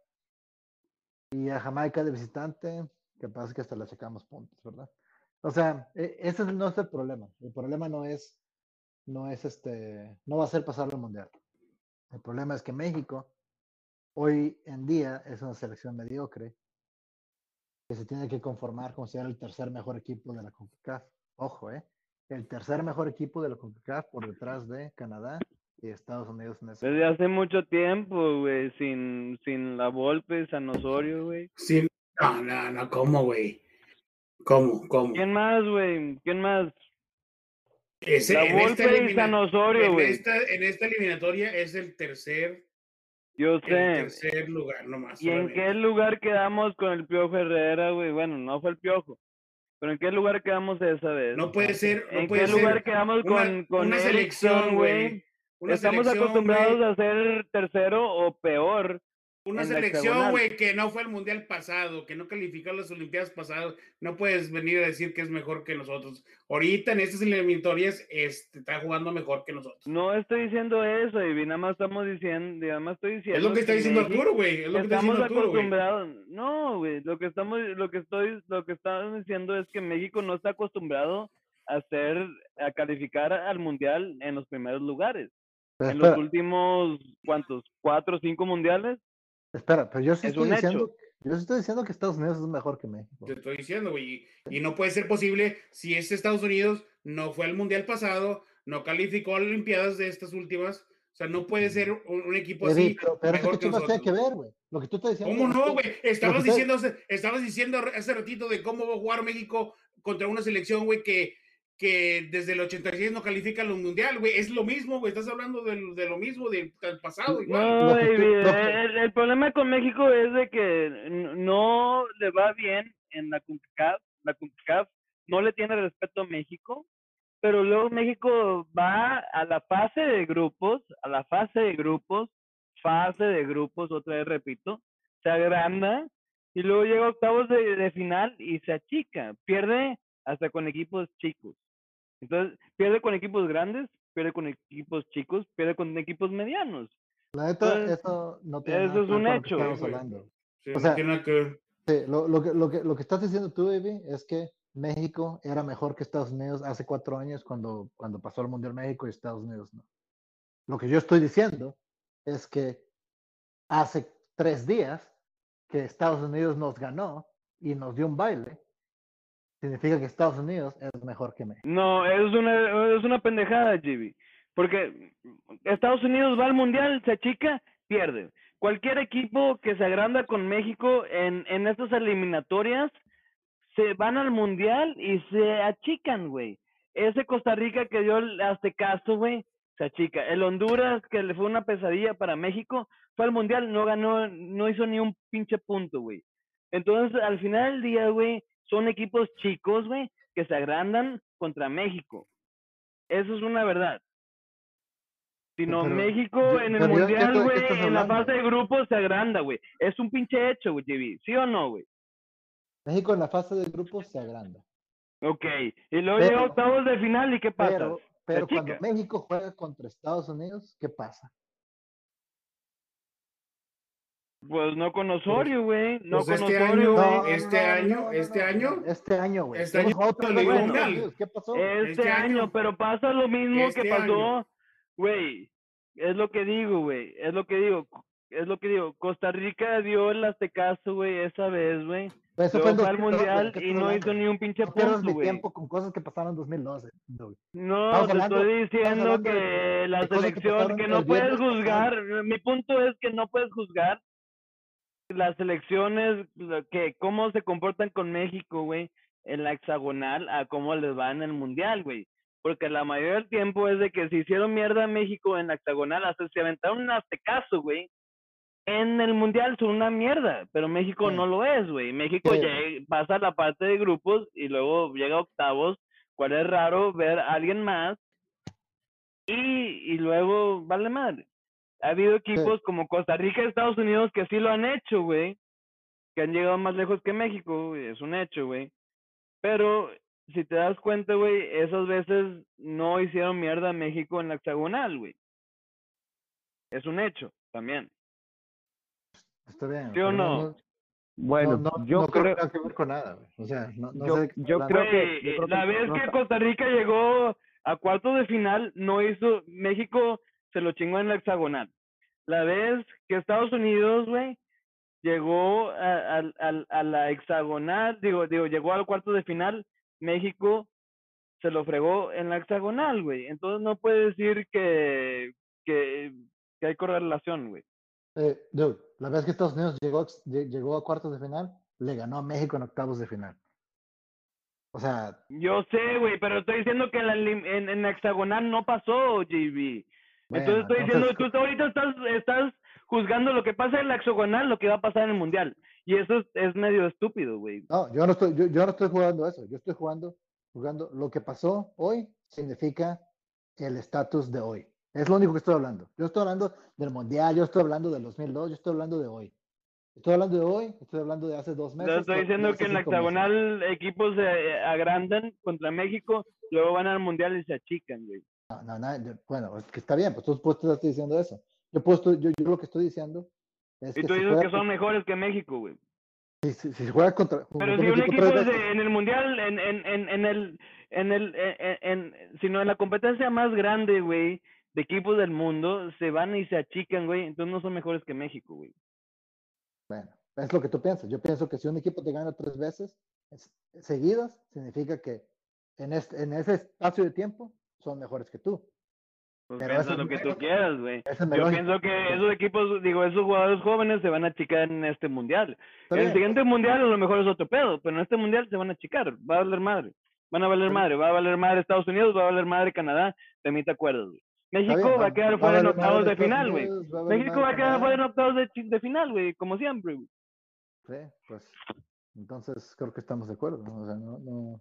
D: Y a Jamaica de visitante, que pasa que hasta le sacamos puntos, ¿verdad? O sea, e- ese es- no es el problema. El problema no es, no es este, no va a ser pasar al mundial. El problema es que México hoy en día es una selección mediocre que se tiene que conformar con ser el tercer mejor equipo de la CONCACAF. Ojo, ¿eh? El tercer mejor equipo de la CONCACAF por detrás de Canadá y Estados Unidos en ese.
E: Desde hace mucho tiempo, güey, sin, sin la Volpe, San Osorio, güey.
F: Sí, no, no, no, ¿cómo, güey? ¿Cómo? ¿Cómo?
E: ¿Quién más, güey? ¿Quién más?
F: Ese-
E: La
F: en
E: Volpe y San Osorio,
F: en
E: güey.
F: esta, en esta eliminatoria es el tercer,
E: Yo sé.
F: tercer lugar nomás.
E: ¿Y en qué lugar quedamos con el Piojo Herrera, güey? Bueno, no fue el Piojo. Pero ¿en qué lugar quedamos esa vez?
F: No puede ser, no
E: ¿En
F: puede
E: qué
F: ser
E: lugar quedamos
F: una-
E: con, con
F: una selección, güey. Una
E: Estamos acostumbrados a ser tercero o peor.
F: Una selección, güey, que no fue al mundial pasado, que no calificó a las Olimpiadas pasadas. No puedes venir a decir que es mejor que nosotros. Ahorita en estas eliminatorias este, está jugando mejor que nosotros.
E: No estoy diciendo eso, y nada más estamos diciendo, nada más estoy diciendo.
F: es lo que está diciendo
E: México-
F: Arturo, güey. Es lo que está
E: Estamos
F: diciendo Arturo,
E: acostumbrados, no, güey, lo que estamos, lo que estoy, lo que estamos diciendo es que México no está acostumbrado a hacer, a calificar al mundial en los primeros lugares.
D: Pero
E: En los
D: espera,
E: últimos, ¿cuántos? ¿Cuatro o cinco mundiales?
D: espera, pero yo sí
E: es
D: estoy
E: un hecho.
D: diciendo, yo sí estoy diciendo que Estados Unidos es mejor que México.
F: Te estoy diciendo, güey. Y, y no puede ser posible si este Estados Unidos no fue al mundial pasado, no calificó a las Olimpiadas de estas últimas. O sea, no puede ser un, un equipo
D: Eddie,
F: así
D: pero, pero eso
F: mejor
D: qué
F: que
D: tiene
F: nosotros.
D: que ver, güey. Lo que tú estás diciendo.
F: ¿Cómo no,
D: que-
F: güey? Estabas
D: que
F: diciendo, estabas diciendo hace ratito de cómo va a jugar México contra una selección, güey, que, que desde el 86 no califica al mundial, güey. Es lo mismo, güey. Estás hablando del- de, lo mismo del, pasado, igual.
E: No, el, el problema con México es de que no le va bien en la CONCACAF, la CONCACAF no le tiene respeto a México, pero luego México va a la fase de grupos, a la fase de grupos, fase de grupos, otra vez repito, se agranda y luego llega a octavos de, de final y se achica, pierde hasta con equipos chicos. Entonces, pierde con equipos grandes, pierde con equipos chicos, pierde con equipos medianos.
D: La neta,
E: Entonces,
D: eso no tiene
E: eso
D: nada
E: es
D: que ver
E: un hecho.
F: Sí, güey.
D: hablando.
F: Sí,
D: o
F: no
D: sea,
F: tiene nada que ver.
D: Sí, lo, lo que, lo, que, lo que estás diciendo tú, Baby, es que México era mejor que Estados Unidos hace cuatro años cuando, cuando pasó al Mundial México y Estados Unidos no. Lo que yo estoy diciendo es que hace tres días que Estados Unidos nos ganó y nos dio un baile, significa que Estados Unidos es mejor que México.
E: No, es una, es una pendejada, Jimmy. Porque Estados Unidos va al mundial, se achica, pierde. Cualquier equipo que se agranda con México en, en estas eliminatorias se van al mundial y se achican, güey. Ese Costa Rica que dio el Aztecaso, güey, se achica. El Honduras, que le fue una pesadilla para México, fue al mundial, no ganó, no hizo ni un pinche punto, güey. Entonces, al final del día, güey, son equipos chicos, güey, que se agrandan contra México. Eso es una verdad. Sino
D: Pero,
E: México
D: yo-
E: en el
D: pero yo- ¿qué
E: mundial, güey, en la fase de grupos se agranda, güey. Es un pinche hecho, güey, JB. ¿Sí o no, güey?
D: México en la fase de grupos se agranda.
E: Ok. Y luego
D: Pero-
E: llega octavos de final y ¿qué pasa?
D: Pero, pero cuando. México juega contra Estados Unidos, ¿qué pasa?
E: Pues no con Osorio, güey. No
F: pues
E: con
F: este
E: Osorio,
F: año-
E: güey.
F: este año- este año-
D: Este año, güey.
F: este año.
E: Este,
F: Este
E: año,
F: año.
E: pero pasa lo mismo
F: Este
E: que pasó, güey. Es lo que digo, güey. Es lo que digo. Es lo que digo. Costa Rica dio el aztecazo, güey, esa vez, güey.
D: Eso fue 2012,
E: mundial
D: ¿qué
E: y no hizo ni un pinche
D: No
E: punto, güey.
D: tiempo con cosas que pasaron en 2012. dude.
E: No,
D: Estamos
E: te
D: hablando-
E: estoy diciendo
D: de-
E: que la
D: de cosas que
E: selección, que
D: el
E: no puedes
D: viernes
E: juzgar. Mi punto es que no puedes juzgar las selecciones, que cómo se comportan con México, güey, en la hexagonal a cómo les va en el mundial, güey. Porque la mayoría del tiempo es de que se hicieron mierda a México en la hexagonal, hasta se aventaron un aztecaso, güey. En el mundial son una mierda, pero México
D: Sí.
E: no lo es, güey. México
D: Sí.
E: llega- pasa la parte de grupos y luego llega a octavos, cual es raro ver a alguien más y, y luego vale madre. Ha habido equipos como Costa Rica y Estados Unidos que sí lo han hecho, güey. Que han llegado más lejos que México, es un hecho, güey. Pero si te das cuenta, güey, esas veces no hicieron mierda a México en la hexagonal, güey. Es un hecho también.
D: Está bien.
E: ¿Sí o no?
C: Bueno,
D: no, no,
C: yo
D: no creo
C: creo,
D: que ver con nada, güey. O sea, no, no
C: Yo-
D: sé
C: yo creo que-
E: Güey,
C: yo creo que
E: la vez que Costa Rica llegó a cuartos de final, no hizo, México se lo chingó en la hexagonal. La vez que Estados Unidos, güey, llegó a, a- a- a la hexagonal, digo, digo, llegó al cuarto de final, México se lo fregó en la hexagonal, güey. Entonces no puede decir que, que, que hay correlación, güey.
D: Eh, dude, la vez que Estados Unidos llegó, lle- llegó a cuartos de final, le ganó a México en octavos de final. O sea,
E: Yo sé, güey, pero estoy diciendo que en la, en, en la hexagonal no pasó, JB.
D: Bueno,
E: Entonces estoy diciendo,
D: entonces,
E: tú ahorita estás, estás juzgando lo que pasa en la hexagonal, lo que va a pasar en el mundial. Y eso es, es medio estúpido, güey.
D: No, yo no estoy, yo, yo no estoy jugando eso. Yo estoy jugando, jugando lo que pasó hoy significa el estatus de hoy. Es lo único que estoy hablando. Yo estoy hablando del mundial, yo estoy hablando del 2002, yo estoy hablando de hoy. Estoy hablando de hoy, estoy hablando de hace dos meses.
E: Yo estoy diciendo que en la
D: meses.
E: hexagonal equipos se agrandan contra México, luego van al mundial y se achican, güey.
D: No, no, yo- bueno, es que está bien, pues tú, pues, tú estás diciendo eso. Yo, pues, tú- yo, yo lo que estoy diciendo es
E: Y
D: que
E: tú dices que son mejores que México, güey.
D: si, si- si juega contra,
E: Pero si un equipo de-
D: veces,
E: en el mundial, en, en, en, en el, en el, en, en- sino en la competencia más grande, güey, de equipos del mundo, se van y se achican, güey, entonces no son mejores que México, güey.
D: Bueno, es lo que tú piensas. Yo pienso que si un equipo te gana tres veces es- seguidas, significa que en, este, en ese espacio de tiempo son mejores que tú.
E: Pues piensa lo que tú quieras, güey. Yo pienso que esos equipos, digo, esos jugadores jóvenes se van a achicar en este mundial.
D: Está
E: el siguiente mundial a lo mejor es otro pedo, pero en este mundial se van a achicar, va a valer madre. Van a valer madre, va a valer madre Estados Unidos, va a valer madre Canadá, de mí te acuerdas, güey. México
D: bien,
E: va a quedar fuera en octavos de final, güey. México va a quedar fuera en octavos de final, güey, como siempre, güey.
D: Sí, pues entonces creo que estamos de acuerdo. ¿no? O sea, no, no.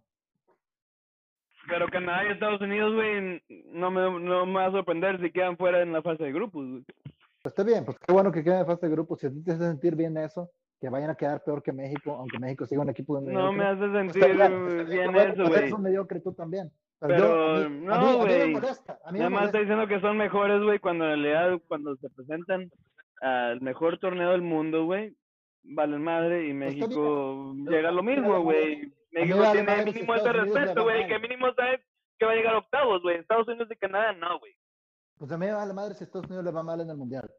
E: Pero Canadá y Estados Unidos, güey, no me, no me va a sorprender si quedan fuera en la fase de grupos, güey.
D: Pues está bien, pues qué bueno que queden en fase de grupo. Si a ti te hace sentir bien eso, que vayan a quedar peor que México, aunque México siga un equipo de
E: No me hace
D: pues
E: sentir
D: está bien, pues está
E: bien eso,
D: pues
E: güey.
D: eres un mediocre tú también. Pero,
E: Pero,
D: yo, mí,
E: no, güey. Nada más está diciendo que son mejores, güey, cuando en realidad, cuando se presentan al mejor torneo del mundo, güey, valen madre y México llega a lo mismo, güey. México
D: vale
E: tiene mínimo ese respeto,
D: va
E: güey, que mínimo sabe que va a llegar a octavos, güey. Estados Unidos y Canadá, no, güey.
D: Pues a mí me vale madre si Estados Unidos le va mal en el mundial.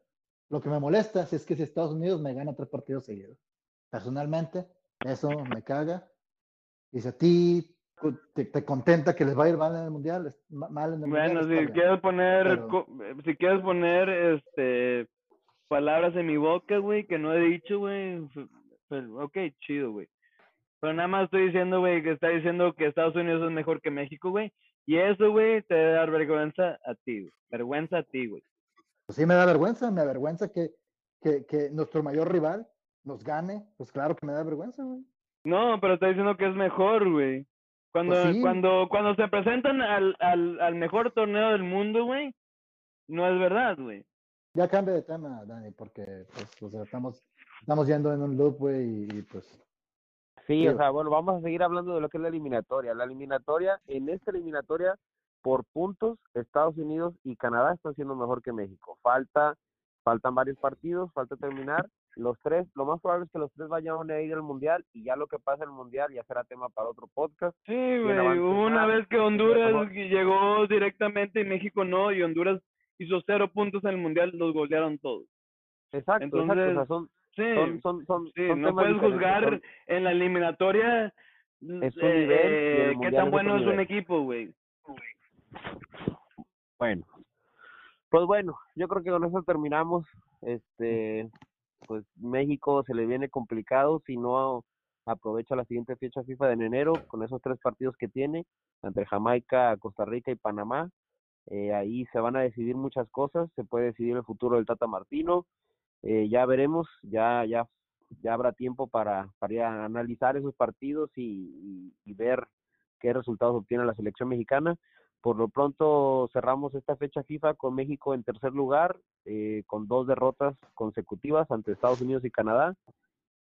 D: Lo que me molesta es que si Estados Unidos me gana tres partidos seguidos. Personalmente, eso me caga. Y si a ti te, te contenta que les va a ir mal en el mundial, mal en el mundial.
E: Bueno,
D: está
E: si quieres poner,
D: Pero-
E: si quieres poner, este, palabras en mi boca, güey, que no he dicho, güey, pues, ok, chido, güey. Pero nada más estoy diciendo, güey, que está diciendo que Estados Unidos es mejor que México, güey. Y eso, güey, te debe dar vergüenza a ti, güey. Vergüenza a ti, güey.
D: Pues sí me da vergüenza, me avergüenza que, que, que nuestro mayor rival nos gane. Pues claro que me da vergüenza, güey.
E: No, pero está diciendo que es mejor, güey. Cuando,
D: Pues sí.
E: cuando, cuando se presentan al, al, al mejor torneo del mundo, güey, no es verdad, güey.
D: Ya cambia de tema, Dani, porque pues, o sea, estamos, estamos yendo en un loop, güey, y, y, pues
C: Sí,
D: Sí.
C: o sea, bueno, vamos a seguir hablando de lo que es la eliminatoria. La eliminatoria, en esta eliminatoria, por puntos, Estados Unidos y Canadá están siendo mejor que México. Falta, faltan varios partidos, falta terminar. Los tres, lo más probable es que los tres vayan a ir al Mundial y ya lo que pasa en el Mundial ya será tema para otro podcast.
E: Sí, güey, una vez que Honduras llegó directamente y México no, y Honduras hizo cero puntos en el Mundial, los golearon todos.
C: Exacto, exacto. O sea,
E: Entonces,
C: son,
E: Sí,
C: son, son, son,
E: sí,
C: son
E: no puedes juzgar en la eliminatoria
C: Es un
E: eh,
C: nivel y el
E: eh, qué tan bueno es un
C: nivel.
E: equipo, güey.
C: Bueno, pues bueno, yo creo que con eso terminamos. Este, pues México se le viene complicado si no aprovecha la siguiente fecha FIFA de en enero con esos tres partidos que tiene entre Jamaica, Costa Rica y Panamá. Eh, ahí se van a decidir muchas cosas, se puede decidir el futuro del Tata Martino. Eh, ya veremos, ya ya ya habrá tiempo para, para analizar esos partidos y ver qué resultados obtiene la selección mexicana. Por lo pronto cerramos esta fecha FIFA con México en tercer lugar, eh, con dos derrotas consecutivas ante Estados Unidos y Canadá.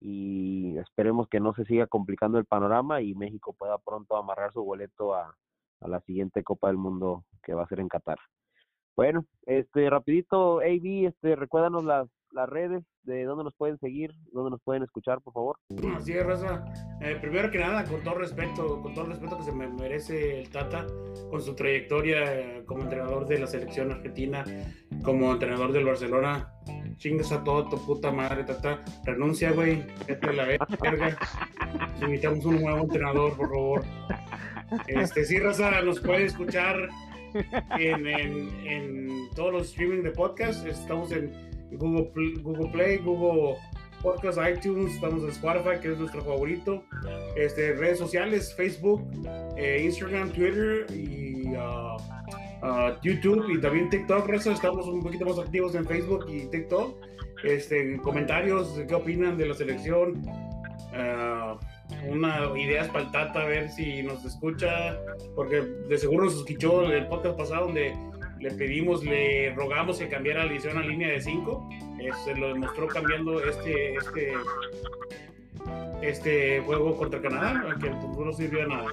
C: Y esperemos que no se siga complicando el panorama y México pueda pronto amarrar su boleto a, a la siguiente Copa del Mundo que va a ser en Qatar. Bueno, este rapidito, AB, este, recuérdanos las, las redes de dónde nos pueden seguir, dónde nos pueden escuchar, por favor.
F: Así es, Raza. Eh, primero que nada, con todo respeto, con todo el respeto que se me merece el Tata, con su trayectoria eh, como entrenador de la selección argentina, como entrenador del Barcelona. Chingas a todo tu puta madre, Tata. Renuncia, güey. Vete la verga. Necesitamos un nuevo entrenador, por favor. Este, sí, Raza, nos puede escuchar en, en- en todos los streaming de podcast. Estamos en Google, Pl- Google Play, Google Podcast, iTunes, estamos en Spotify, que es nuestro favorito. Este, redes sociales, Facebook, eh, Instagram, Twitter y ah, ah, YouTube y también TikTok. Raza, estamos un poquito más activos en Facebook y TikTok. Este, comentarios, ¿qué opinan de la selección? Ah, una ideas para el Tata, a ver si nos escucha, porque de seguro nos escuchó el podcast pasado donde le pedimos, le rogamos que cambiara la edición a línea de 5. Se lo demostró cambiando este, este, este juego contra Canadá, que no sirvió de nada.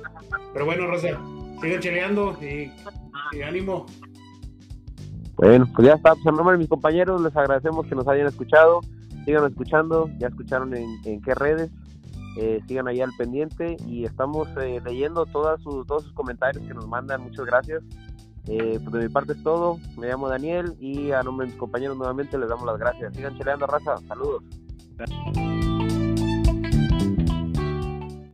F: Pero bueno, Rosa, sigan cheleando y, y ánimo.
C: Bueno, pues ya está. Pues en nombre de mis compañeros les agradecemos que nos hayan escuchado. Sigan escuchando, ya escucharon en, en qué redes. Eh, sigan ahí al pendiente y estamos eh, leyendo todas sus, todos sus comentarios que nos mandan. Muchas gracias. Eh, pues de mi parte es todo. Me llamo Daniel y a nombre de compañeros nuevamente les damos las gracias. Sigan cheleando, raza. Saludos.